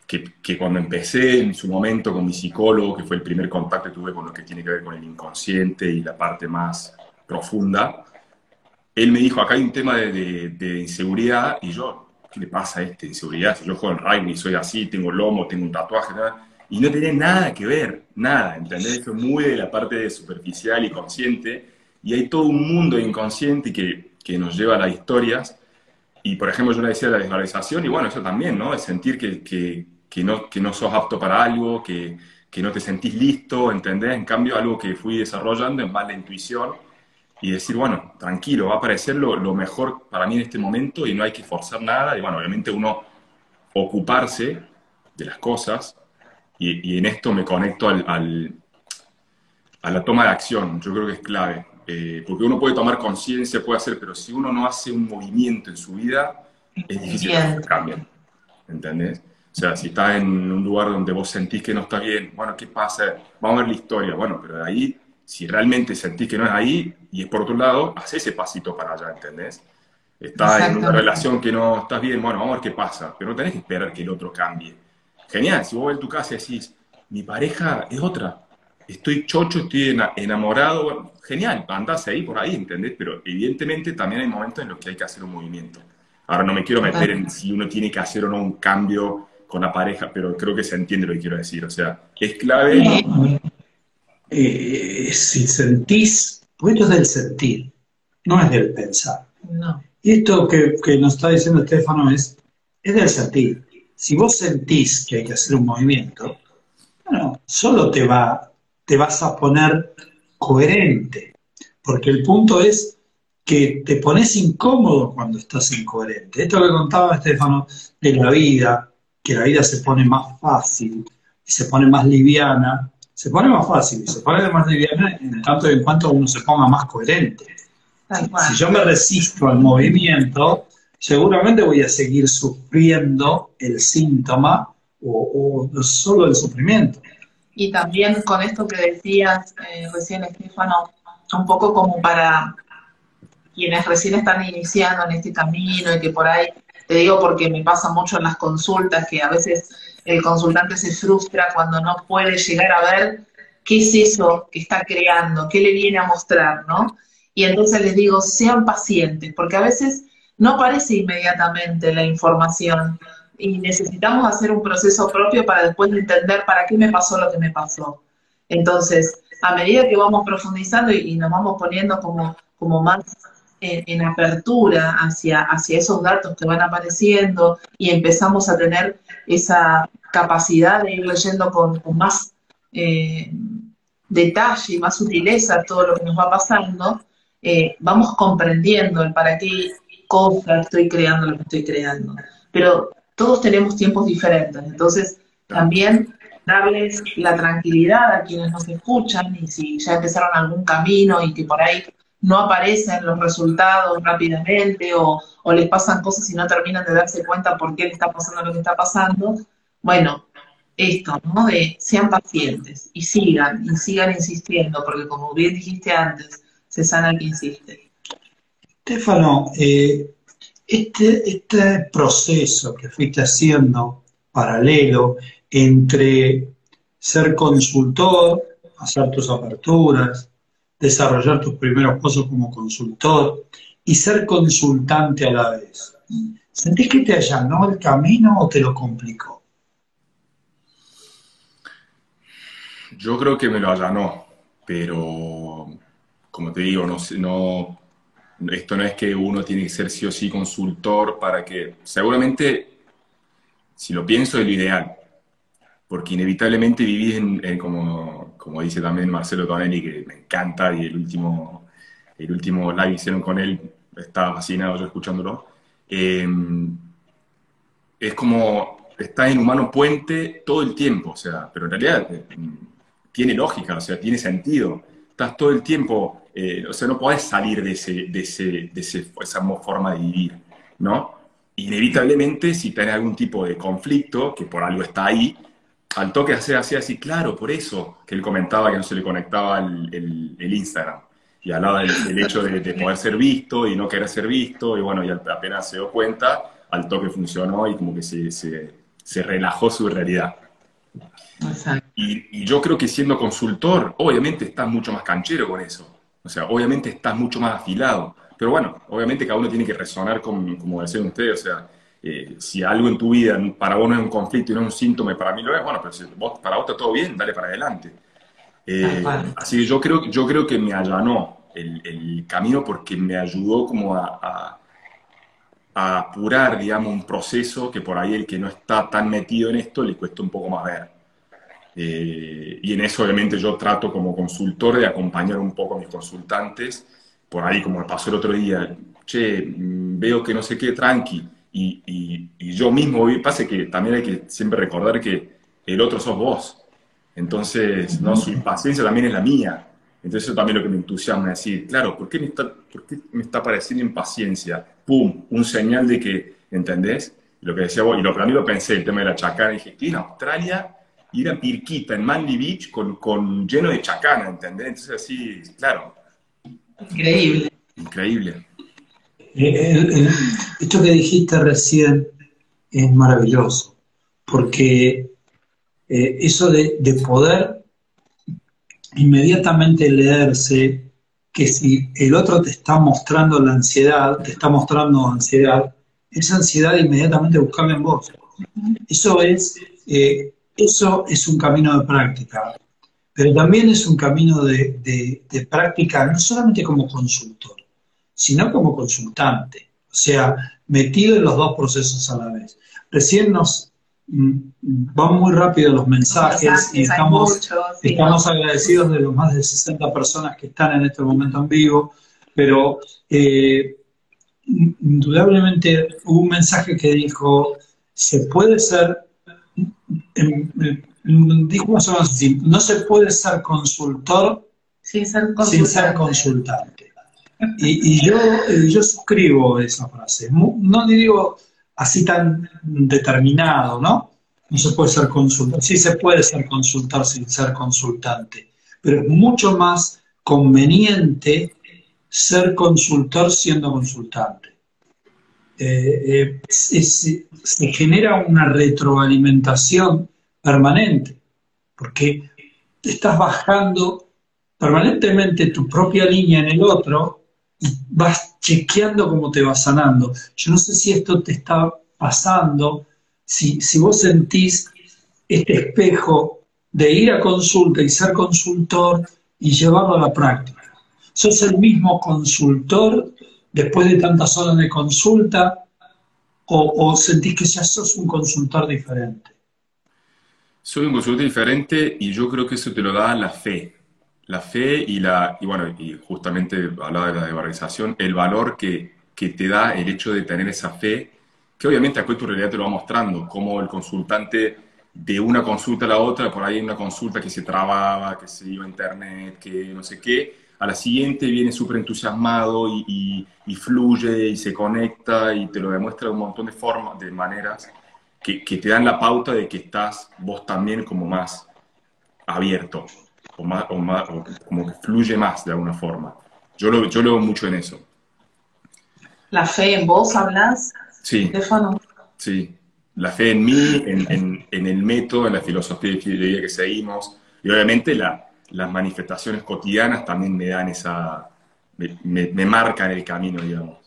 que, que, cuando empecé en su momento con mi psicólogo, que fue el primer contacto que tuve con lo que tiene que ver con el inconsciente y la parte más profunda, él me dijo, acá hay un tema de, de, inseguridad, y yo, ¿qué le pasa a este inseguridad? Si yo juego en rugby, soy así, tengo lomo, tengo un tatuaje, y no tenía nada que ver, nada, ¿entendés? Eso muy de la parte superficial y consciente, y hay todo un mundo inconsciente que, que nos lleva a las historias, y por ejemplo yo le decía la desvalorización, y bueno, eso también, ¿no? Es sentir que, que, que, no, que no sos apto para algo, que, que no te sentís listo, ¿entendés? En cambio, algo que fui desarrollando en más la intuición, y decir, bueno, tranquilo, va a aparecer lo, lo, mejor para mí en este momento y no hay que forzar nada. Y bueno, obviamente uno ocuparse de las cosas y, y en esto me conecto al, al, a la toma de acción. Yo creo que es clave. Eh, porque uno puede tomar conciencia, puede hacer, pero si uno no hace un movimiento en su vida, es difícil que cambien. ¿Entendés? O sea, si estás en un lugar donde vos sentís que no está bien, bueno, ¿qué pasa? Vamos a ver la historia. Bueno, pero de ahí si realmente sentís que no es ahí, y es por otro lado, haz ese pasito para allá, ¿entendés? Estás en una relación que no estás bien, bueno, vamos a ver qué pasa, pero no tenés que esperar que el otro cambie. Genial, si vos ves tu casa y decís, mi pareja es otra, estoy chocho, estoy enamorado, genial, andás ahí por ahí, ¿entendés? Pero evidentemente también hay momentos en los que hay que hacer un movimiento. Ahora no me quiero meter en si uno tiene que hacer o no un cambio con la pareja, pero creo que se entiende lo que quiero decir. O sea, es clave eh, si sentís, porque esto es del sentir, no es del pensar. No. Y esto que, que nos está diciendo Estefano es, es del sentir. Si vos sentís que hay que hacer un movimiento, bueno, solo te, va, te vas a poner coherente, porque el punto es que te pones incómodo cuando estás incoherente. Esto que contaba Estefano de la vida, que la vida se pone más fácil y se pone más liviana se pone más fácil y se pone más liviana en tanto en cuanto uno se ponga más coherente. Si yo me resisto al movimiento, seguramente voy a seguir sufriendo el síntoma o, solo el sufrimiento. Y también con esto que decías eh, recién, Estefano, un poco como para quienes recién están iniciando en este camino y que por ahí, te digo porque me pasa mucho en las consultas, que a veces el consultante se frustra cuando no puede llegar a ver qué es eso que está creando, qué le viene a mostrar, ¿no? Y entonces les digo, sean pacientes, porque a veces no aparece inmediatamente la información y necesitamos hacer un proceso propio para después entender para qué me pasó lo que me pasó. Entonces, a medida que vamos profundizando y, nos vamos poniendo como, como más en, apertura hacia, hacia esos datos que van apareciendo y empezamos a tener esa capacidad de ir leyendo con, más eh, detalle y más sutileza todo lo que nos va pasando, eh, vamos comprendiendo el para qué cosa estoy creando lo que estoy creando. Pero todos tenemos tiempos diferentes, entonces también darles la tranquilidad a quienes nos escuchan y si ya empezaron algún camino y que por ahí no aparecen los resultados rápidamente o, les pasan cosas y no terminan de darse cuenta por qué le está pasando lo que está pasando, bueno, esto, ¿no? De sean pacientes y sigan, y sigan insistiendo, porque como bien dijiste antes, se sana el que insiste. Estefano, eh, este, este proceso que fuiste haciendo paralelo entre ser consultor, hacer tus aperturas, desarrollar tus primeros pasos como consultor y ser consultante a la vez. ¿Sentís que te allanó el camino o te lo complicó? Yo creo que me lo allanó, pero como te digo, no, esto no es que uno tiene que ser sí o sí consultor para que, seguramente, si lo pienso, es lo ideal, porque inevitablemente vivís en, como, como, dice también Marcelo Tonelli, que me encanta, y el último, el último live hicieron con él, estaba fascinado yo escuchándolo, em, es como estás en humano puente todo el tiempo, o sea, pero en realidad eh, tiene lógica, o sea, tiene sentido. Estás todo el tiempo, eh, o sea, no podés salir de, ese, de, ese, de esa forma de vivir, ¿no? Inevitablemente, si tenés algún tipo de conflicto, que por algo está ahí, al toque hacer así, así, claro, por eso que él comentaba que no se le conectaba el, el, Instagram. y hablaba del, hecho de, poder ser visto y no querer ser visto, y bueno, y apenas se dio cuenta, al toque funcionó y como que se, se, relajó su realidad. Y, y, yo creo que siendo consultor, obviamente estás mucho más canchero con eso. O sea, obviamente estás mucho más afilado. Pero bueno, obviamente cada uno tiene que resonar con, como decían ustedes, o sea, eh, si algo en tu vida para vos no es un conflicto y no es un síntoma para mí lo es, bueno, pero si vos, para vos está todo bien, dale para adelante. Eh, así que yo creo, yo creo que me allanó el, el camino porque me ayudó como a, a, apurar, digamos, un proceso que por ahí el que no está tan metido en esto le cuesta un poco más ver. Eh, y en eso obviamente yo trato como consultor de acompañar un poco a mis consultantes, por ahí como me pasó el otro día, che, mm, veo que no sé qué, tranqui, y, y, yo mismo, pasa que también hay que siempre recordar que el otro sos vos, entonces, ¿no? Su impaciencia también es la mía. Entonces, eso también es lo que me entusiasma, decir, claro, ¿por qué me está, por qué me está pareciendo impaciencia? ¡Pum! Un señal de que, ¿entendés? lo que decía vos, y lo que a mí lo pensé, el tema de la chacana, dije, en Australia ir a Pirquita, en Manly Beach, con, con lleno de chacana, ¿entendés? Entonces, así, claro. Increíble. Increíble. Eh, esto que dijiste recién es maravilloso, porque eh, eso de, poder inmediatamente leerse que si el otro te está mostrando la ansiedad, te está mostrando ansiedad, esa ansiedad inmediatamente buscarla en vos. Eso es, eh, eso es un camino de práctica, pero también es un camino de, de práctica no solamente como consultor, sino como consultante, o sea, metido en los dos procesos a la vez. Recién nos, Mm, van muy rápido los mensajes, y estamos, estamos agradecidos de los más de 60 personas que están en este momento en vivo, pero eh, indudablemente hubo un mensaje que dijo, se puede ser, dijo más o menos así, no se puede ser consultor sin ser consultante. Y, yo, yo suscribo esa frase. No digo así tan determinado, ¿no? No se puede ser consultor. Sí se puede ser consultor sin ser consultante, pero es mucho más conveniente ser consultor siendo consultante. Eh, eh, se genera una retroalimentación permanente, porque estás bajando permanentemente tu propia línea en el otro y vas chequeando cómo te va sanando. Yo no sé si esto te está pasando, si, si vos sentís este espejo de ir a consulta y ser consultor y llevarlo a la práctica. ¿Sos el mismo consultor después de tantas horas de consulta o, o sentís que ya sos un consultor diferente? Soy un consultor diferente y yo creo que eso te lo da la fe la fe y la, y bueno, y justamente hablaba de la devalorización, el valor que, que, te da el hecho de tener esa fe, que obviamente después tu realidad te lo va mostrando, como el consultante de una consulta a la otra, por ahí una consulta que se trababa, que se iba a internet, que no sé qué, a la siguiente viene súper entusiasmado y, y, fluye y se conecta y te lo demuestra de un montón de formas, de maneras, que, que te dan la pauta de que estás vos también como más abierto o, más, o, más, como que fluye más de alguna forma. Yo lo, yo lo veo mucho en eso. ¿La fe en vos hablas? Sí. Stefano? Sí. La fe en mí, en, en, el método, en la filosofía de vida que seguimos. Y obviamente la, las manifestaciones cotidianas también me dan esa. Me, me, marcan el camino, digamos.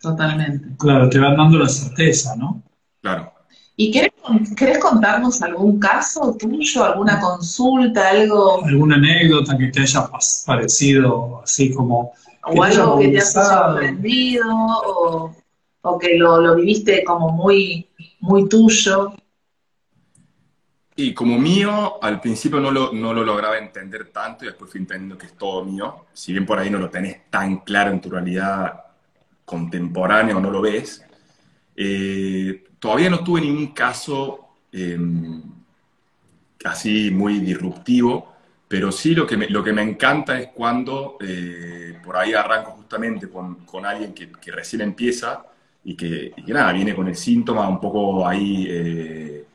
Totalmente. Claro, te van dando la certeza, ¿no? Claro. ¿Y querés, contarnos algún caso tuyo, alguna consulta, algo? ¿Alguna anécdota que te haya parecido así como... O algo que te haya sorprendido, o, que lo, viviste como muy, muy tuyo. Y como mío, al principio no lo, no lo lograba entender tanto y después fui entendiendo que es todo mío. Si bien por ahí no lo tenés tan claro en tu realidad contemporánea o no lo ves, eh, todavía no tuve ningún caso em, así muy disruptivo, pero sí lo que me, lo que me encanta es cuando eh, por ahí arranco justamente con, con alguien que, que, recién empieza y que, nada, viene con el síntoma un poco ahí eh,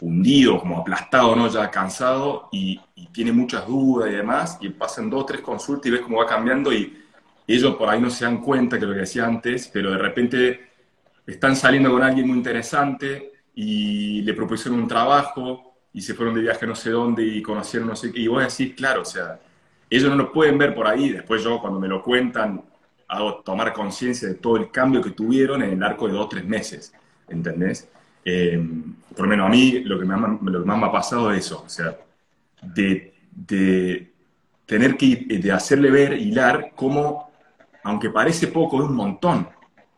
hundido, como aplastado, ¿no? ya cansado, y, y, tiene muchas dudas y demás, y pasan dos, tres consultas y ves cómo va cambiando y ellos por ahí no se dan cuenta que lo que decía antes, pero de repente están saliendo con alguien muy interesante y le propusieron un trabajo y se fueron de viaje no sé dónde y conocieron no sé qué, y vos decís, claro, o sea, ellos no lo pueden ver por ahí, después yo cuando me lo cuentan hago tomar conciencia de todo el cambio que tuvieron en el arco de dos tres meses, ¿entendés? Eh, por lo menos a mí lo que, me lo más me ha pasado es eso, o sea, de, de tener que de hacerle ver, hilar, cómo, aunque parece poco, es un montón.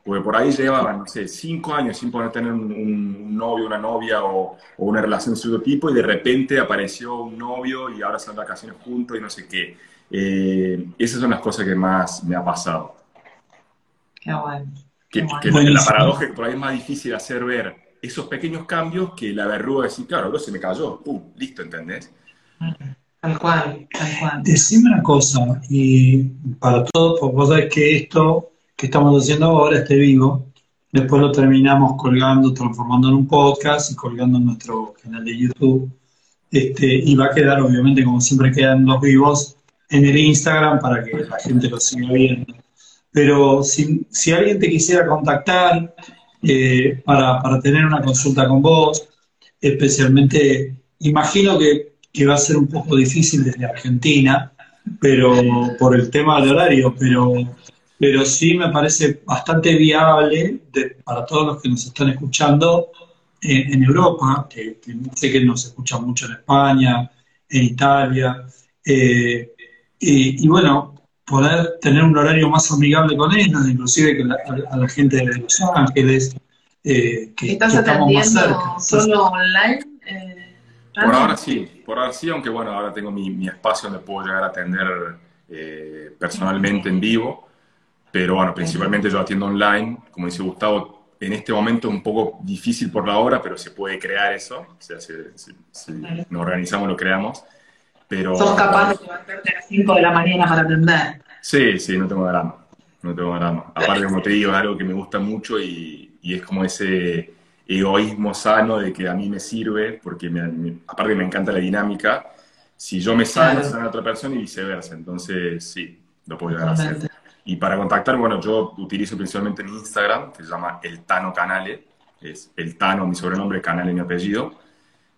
Porque por ahí llevaban, no sé, cinco años sin poder tener un, novio, una novia o, o, una relación de cierto tipo y de repente apareció un novio y ahora están vacaciones juntos y no sé qué. Eh, esas son las cosas que más me ha pasado. Qué bueno. Que, la paradoja que por ahí es más difícil hacer ver esos pequeños cambios que la verruga decir, claro, luego se me cayó, pum, listo, ¿entendés? Tal cual, tal cual. Decime una cosa, y para todos, porque vos sabés que esto que estamos haciendo ahora, este vivo, después lo terminamos colgando, transformando en un podcast y colgando en nuestro canal de YouTube. Este, y va a quedar, obviamente, como siempre quedan los vivos, en el Instagram para que la gente lo siga viendo. Pero si, si alguien te quisiera contactar eh, para, para, tener una consulta con vos, especialmente, imagino que, que, va a ser un poco difícil desde Argentina, pero por el tema del horario, pero, pero sí me parece bastante viable para todos los que nos están escuchando eh, en Europa, que, sé que nos escuchan mucho en España, en Italia, eh, y, y bueno, poder tener un horario más amigable con ellos, inclusive que a, la gente de Los Ángeles, eh, que, ¿Estás estamos más cerca. solo online? Eh, por ahora sí, por ahora sí, aunque bueno, ahora tengo mi, espacio donde puedo llegar a atender eh, personalmente en vivo, pero bueno, principalmente yo atiendo online, como dice Gustavo, en este momento es un poco difícil por la hora, pero se puede crear eso, o sea, si, nos organizamos lo creamos. Pero, ¿Sos capaz de levantarte a las 5 de la mañana para atender? Sí, sí, no tengo drama. No tengo drama. Aparte, como te digo, es algo que me gusta mucho y, y es como ese egoísmo sano de que a mí me sirve, porque me, aparte me encanta la dinámica. Si yo me sano, sana a otra persona y viceversa. Entonces, sí, lo puedo llegar a hacer. Y para contactar, bueno, yo utilizo principalmente mi Instagram, que se llama El Tano Canale. Es El Tano, mi sobrenombre, Canale, mi apellido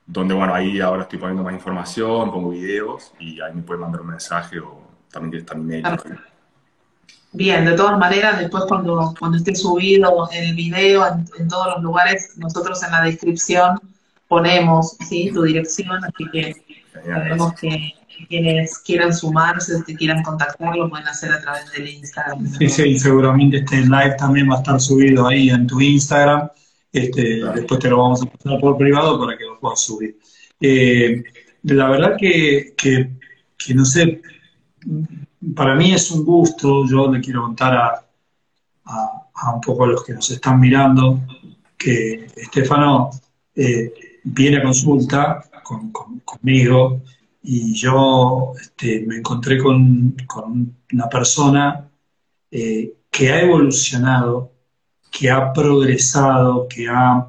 donde bueno, ahí ahora estoy poniendo más información, pongo videos y ahí me pueden mandar un mensaje o también está mi mail. Bien, de todas maneras, después cuando, cuando esté subido el video en, todos los lugares, nosotros en la descripción ponemos ¿sí? tu dirección, así que sabemos que, quienes quieran sumarse, que quieran contactarlo, pueden hacer a través del Instagram. Sí, sí, seguramente este live también va a estar subido ahí en tu Instagram este, Después te lo vamos a pasar por privado para que Eh, la verdad que, no sé, para mí es un gusto, yo le quiero contar a, a, un poco a los que nos están mirando, que Estefano eh, viene a consulta conmigo y yo este, me encontré con, una persona eh, que ha evolucionado que ha progresado, que, ha,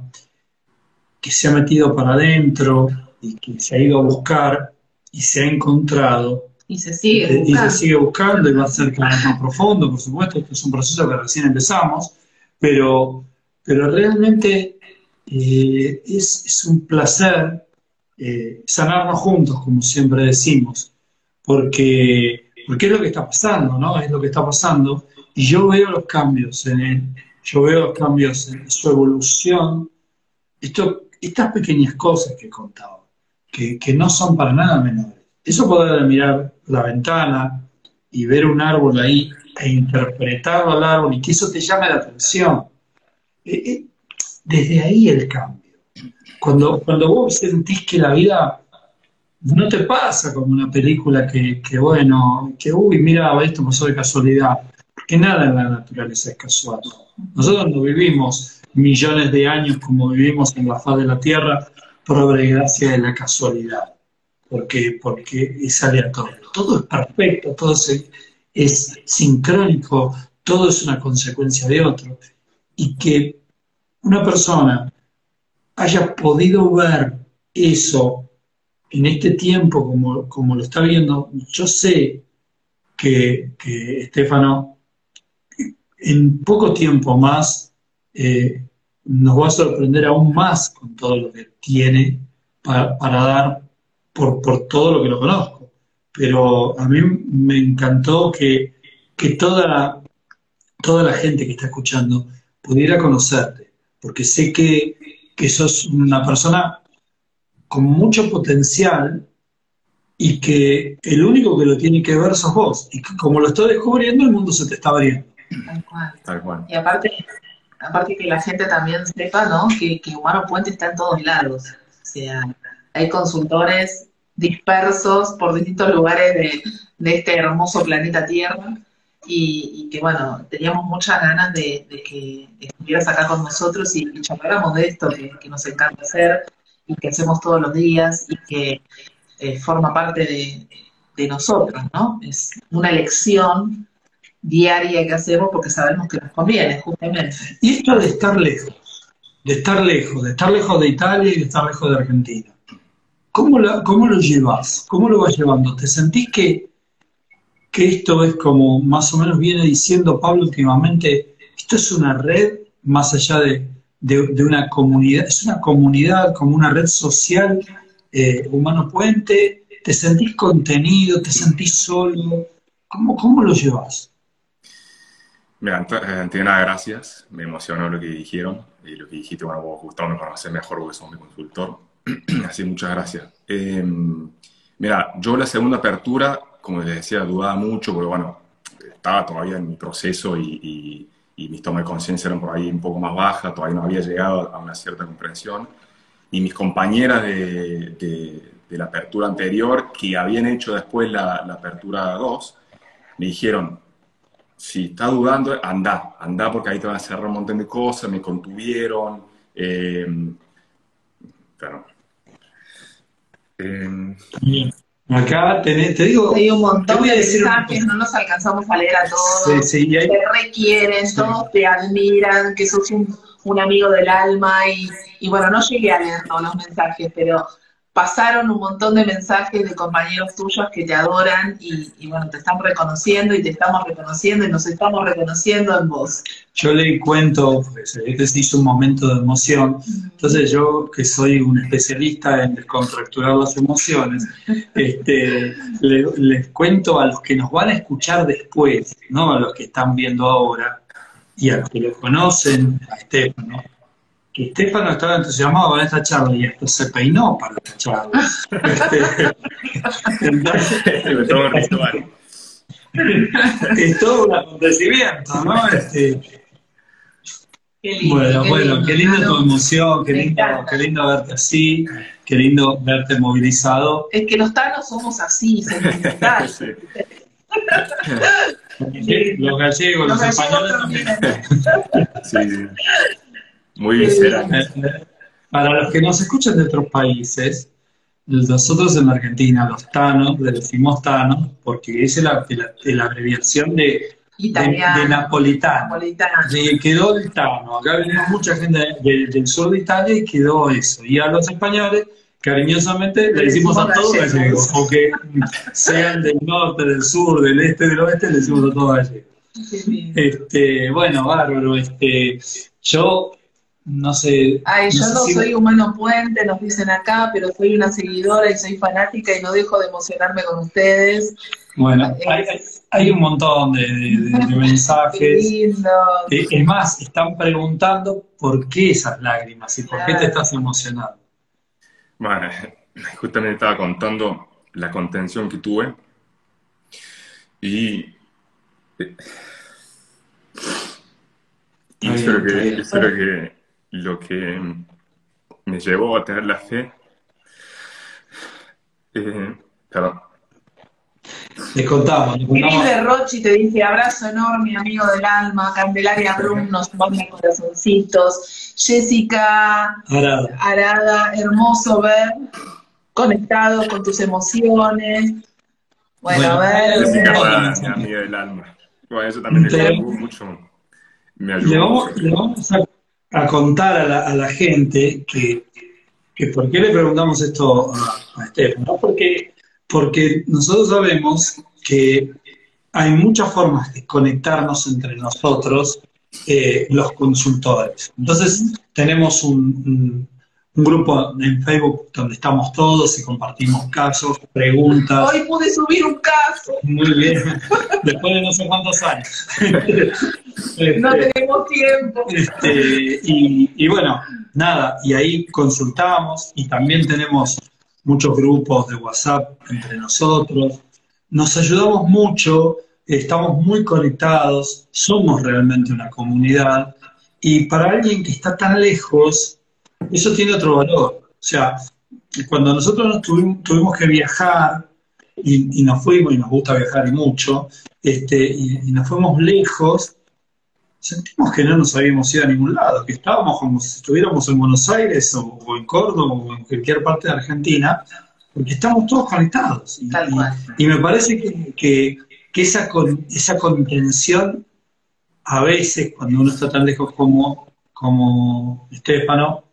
que se ha metido para adentro y que se ha ido a buscar y se ha encontrado. Y se sigue buscando. Y se sigue buscando y va a ser cada vez más profundo, por supuesto, esto es un proceso que recién empezamos, pero, pero realmente eh, es, un placer eh, sanarnos juntos, como siempre decimos, porque, porque es lo que está pasando, ¿no? Es lo que está pasando. Y yo veo los cambios en él, yo veo cambios en su evolución, esto, estas pequeñas cosas que he contado, que, no son para nada menores. Eso poder mirar la ventana y ver un árbol ahí e interpretarlo al árbol y que eso te llame la atención. Eh, eh, desde ahí el cambio. Cuando, cuando vos sentís que la vida no te pasa como una película que, que bueno, que uy, mira, esto pasó de casualidad, que nada en la naturaleza es casual. Nosotros no vivimos millones de años como vivimos en la faz de la Tierra por obra y gracia de la casualidad, porque, porque es aleatorio. Todo es perfecto, todo es, sincrónico, todo es una consecuencia de otro. Y que una persona haya podido ver eso en este tiempo, como, como lo está viendo, yo sé que, que Estefano en poco tiempo más eh, nos va a sorprender aún más con todo lo que tiene para, dar por, por, todo lo que lo conozco. Pero a mí me encantó que, que toda, la, toda la gente que está escuchando pudiera conocerte, porque sé que, que sos una persona con mucho potencial y que el único que lo tiene que ver sos vos. Y como lo estoy descubriendo, el mundo se te está abriendo. Tal cual. Y aparte, aparte que la gente también sepa, ¿no? Que, que Humano Puente está en todos lados. O sea, hay consultores dispersos por distintos lugares de, este hermoso planeta Tierra. Y, que bueno, teníamos muchas ganas de, que estuvieras acá con nosotros y, y charláramos de esto que, que, nos encanta hacer y que hacemos todos los días y que eh, forma parte de, de, nosotros, ¿no? Es una elección diaria que hacemos porque sabemos que nos conviene, justamente. Y esto de estar lejos, de estar lejos, de estar lejos de Italia y de estar lejos de Argentina. ¿Cómo, cómo lo llevas? ¿Cómo lo vas llevando? ¿Te sentís que, que esto es como más o menos viene diciendo Pablo últimamente, esto es una red más allá de, de, una comunidad, es una comunidad como una red social, eh, humano puente, te sentís contenido, te sentís solo, ¿cómo, cómo lo llevas? Mira, eh, nada, gracias, me emocionó lo que dijeron y lo que dijiste, bueno, vos Gustavo me conoces mejor porque sos mi consultor, así muchas gracias. Em, mira, yo la segunda apertura, como les decía, dudaba mucho porque, bueno, estaba todavía en mi proceso y y mis tomas de conciencia eran por ahí un poco más bajas, todavía no había llegado a una cierta comprensión. Y mis compañeras de, de, la apertura anterior, que habían hecho después la, la apertura 2, me dijeron, si estás dudando, anda, anda porque ahí te van a cerrar un montón de cosas, me contuvieron. Eh, pero, eh, Acá te digo. Hay un montón de mensajes, no nos alcanzamos a leer a todos. Sí, Te requieren, todos te admiran, que sos un, un amigo del alma y, y, bueno, no llegué a leer todos los mensajes, pero pasaron un montón de mensajes de compañeros tuyos que te adoran y, bueno, te están reconociendo y te estamos reconociendo y nos estamos reconociendo en vos. Yo le cuento, pues, este se hizo un momento de emoción, entonces yo que soy un especialista en descontracturar las emociones, este, les cuento a los que nos van a escuchar después, no a los que están viendo ahora y a los que lo conocen, a Estefano, que Estefano estaba entusiasmado con esta charla y hasta se peinó para la charla. es todo un acontecimiento, ¿no? Este, bueno, bueno, qué lindo tu emoción, qué lindo, qué lindo verte así, qué lindo verte movilizado. Es que los tanos somos así, sentimentales. los gallegos, los, españoles también. sí. Muy visceral. Para los que nos escuchan de otros países, nosotros en Argentina, los tanos, le decimos tanos, porque es la, la, abreviación de, de, napolitano. quedó el tano. Acá venimos mucha gente del sur de Italia y quedó eso. Y a los españoles, cariñosamente, le decimos a todos gallegos, aunque sean del norte, del sur, del este, del oeste, le decimos a todos gallegos. Este, bueno, bárbaro. Este, yo no sé. Ay, yo no, soy humano puente, nos dicen acá, pero soy una seguidora y soy fanática y no dejo de emocionarme con ustedes. Bueno, hay, un montón de, mensajes. Lindo. Eh, es más, están preguntando por qué esas lágrimas y por qué te estás emocionando. Bueno, justamente estaba contando la contención que tuve y. Eh, y espero que, espero que lo que me llevó a tener la fe. Eh, perdón. Les contamos. de Rochi te dice abrazo enorme, amigo del alma. Candelaria Brum nos manda corazoncitos. Jessica Arada. hermoso ver conectado con tus emociones. Bueno, a ver. Jessica Arada, mi amiga del alma. Bueno, eso también me ayudó mucho. Me ayudó. Le vamos, le vamos a a contar a la, gente que que por qué le preguntamos esto a, a Estefan, ¿no? Porque, porque nosotros sabemos que hay muchas formas de conectarnos entre nosotros, eh, los consultores. Entonces, tenemos un- un grupo en Facebook donde estamos todos y compartimos casos, preguntas. Hoy pude subir un caso, Muy bien, después de no sé cuántos años. no Este, tenemos tiempo. este, y, y bueno, nada, y ahí consultamos y también tenemos muchos grupos de WhatsApp entre nosotros. Nos ayudamos mucho, estamos muy conectados, somos realmente una comunidad y para alguien que está tan lejos, eso tiene otro valor. O sea, cuando nosotros nos tuvimos, tuvimos que viajar y, y nos fuimos, y nos gusta viajar y mucho, este, y, y nos fuimos lejos, sentimos que no nos habíamos ido a ningún lado, que estábamos como si estuviéramos en Buenos Aires o, o en Córdoba o en cualquier parte de Argentina, porque estamos todos conectados. Y, Tal y- cual. y me parece que, que- que esa, con- esa contención, a veces, cuando uno está tan lejos como, como Estefano,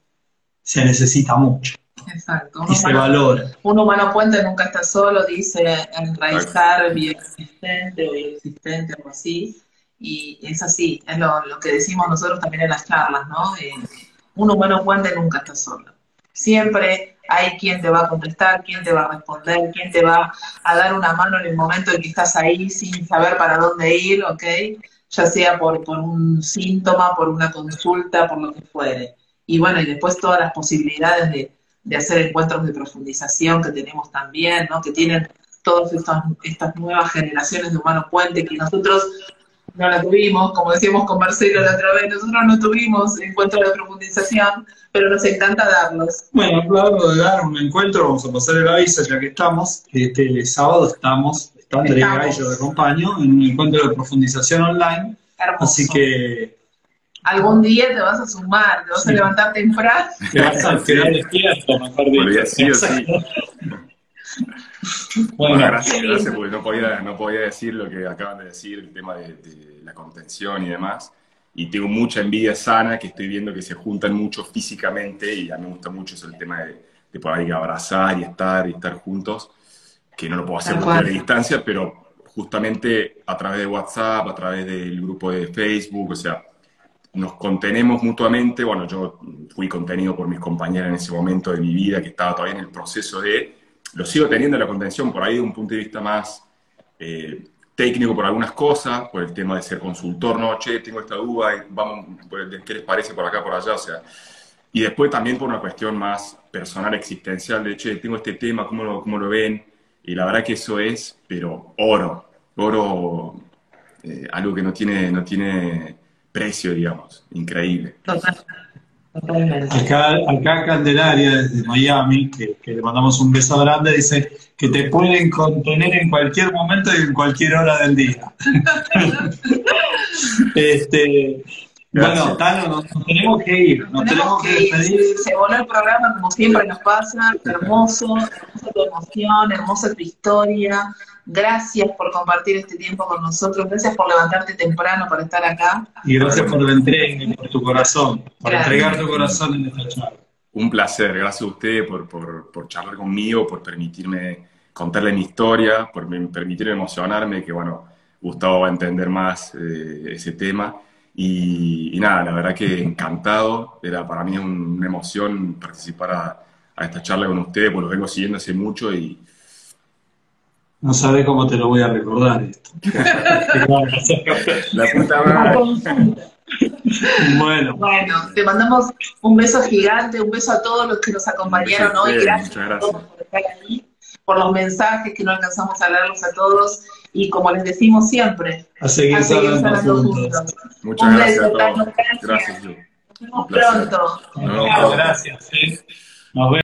se necesita mucho Exacto. Un y se humano, valora. un humano puente nunca está solo, dice enraizar bioexistente o bioexistente, algo así. Y es así, es lo, lo que decimos nosotros también en las charlas, ¿no? Eh, un humano puente nunca está solo. Siempre hay quien te va a contestar, quien te va a responder, quien te va a dar una mano en el momento en que estás ahí sin saber para dónde ir, ¿ok? Ya sea por, por un síntoma, por una consulta, por lo que fuere. Y bueno, y después todas las posibilidades de, de hacer encuentros de profundización que tenemos también, ¿no? Que tienen todas estas, estas nuevas generaciones de humano puente que nosotros no la tuvimos, como decíamos con Marcelo la otra vez, nosotros no tuvimos encuentros de profundización, pero nos encanta darlos. Bueno, hablando de dar un encuentro, vamos a pasar el aviso ya que estamos. Este sábado estamos, está Andrea y yo de acompaño, en un encuentro de profundización online. Hermoso. Así que Algún día te vas a sumar, te vas a Sí. levantar temprano. te vas a quedar despierto, mejor dicho. Sí o sí. Bueno, Bueno, gracias, gracias, porque no podía, no podía decir lo que acaban de decir, el tema de, de la contención y demás. Y tengo mucha envidia sana que estoy viendo que se juntan mucho físicamente y a mí me gusta mucho eso, el tema de, de poder abrazar y estar y estar juntos, que no lo puedo hacer por distancia, pero justamente a través de WhatsApp, a través del grupo de Facebook, o sea, nos contenemos mutuamente. Bueno, yo fui contenido por mis compañeras en ese momento de mi vida, que estaba todavía en el proceso de, lo sigo teniendo la contención por ahí de un punto de vista más eh, técnico por algunas cosas, por el tema de ser consultor, no, che, tengo esta duda, y vamos, ¿qué les parece por acá, por allá? O sea, y después también por una cuestión más personal, existencial, de, che, tengo este tema, ¿cómo lo, cómo lo ven? Y la verdad que eso es, pero oro, oro, eh, algo que no tiene, no tiene precio, digamos, increíble. Total- Totalmente. acá, acá Candelaria desde Miami, que, que le mandamos un beso grande, dice que te pueden contener en cualquier momento y en cualquier hora del día. este, bueno. Tano, nos, nos tenemos que ir, nos tenemos que ir. despedir. Se voló el programa como siempre nos pasa. Hermoso, hermosa tu emoción, hermosa tu historia. Gracias por compartir este tiempo con nosotros. Gracias por levantarte temprano para estar acá. Y gracias por la entrega y por tu corazón, por Gracias. entregar tu corazón en esta charla. Un placer, gracias a usted por, por, por charlar conmigo, por permitirme contarle mi historia, por me- permitirme emocionarme, que bueno, Gustavo va a entender más eh, ese tema. Y, y nada, la verdad que encantado, era para mí un- una emoción participar a, a esta charla con ustedes, pues los vengo siguiendo hace mucho y No sabés cómo te lo voy a recordar esto. la puta madre. bueno, Bueno, te mandamos un beso gigante, un beso a todos los que nos acompañaron hoy. Gracias, a todos por estar ahí, por los mensajes que no alcanzamos a leerlos a todos. Y como les decimos siempre, a seguir a seguir sanando juntos. juntos. Muchas Un gracias a todos. Gracias. Gracias. Nos vemos pronto. Gracias. Nos vemos.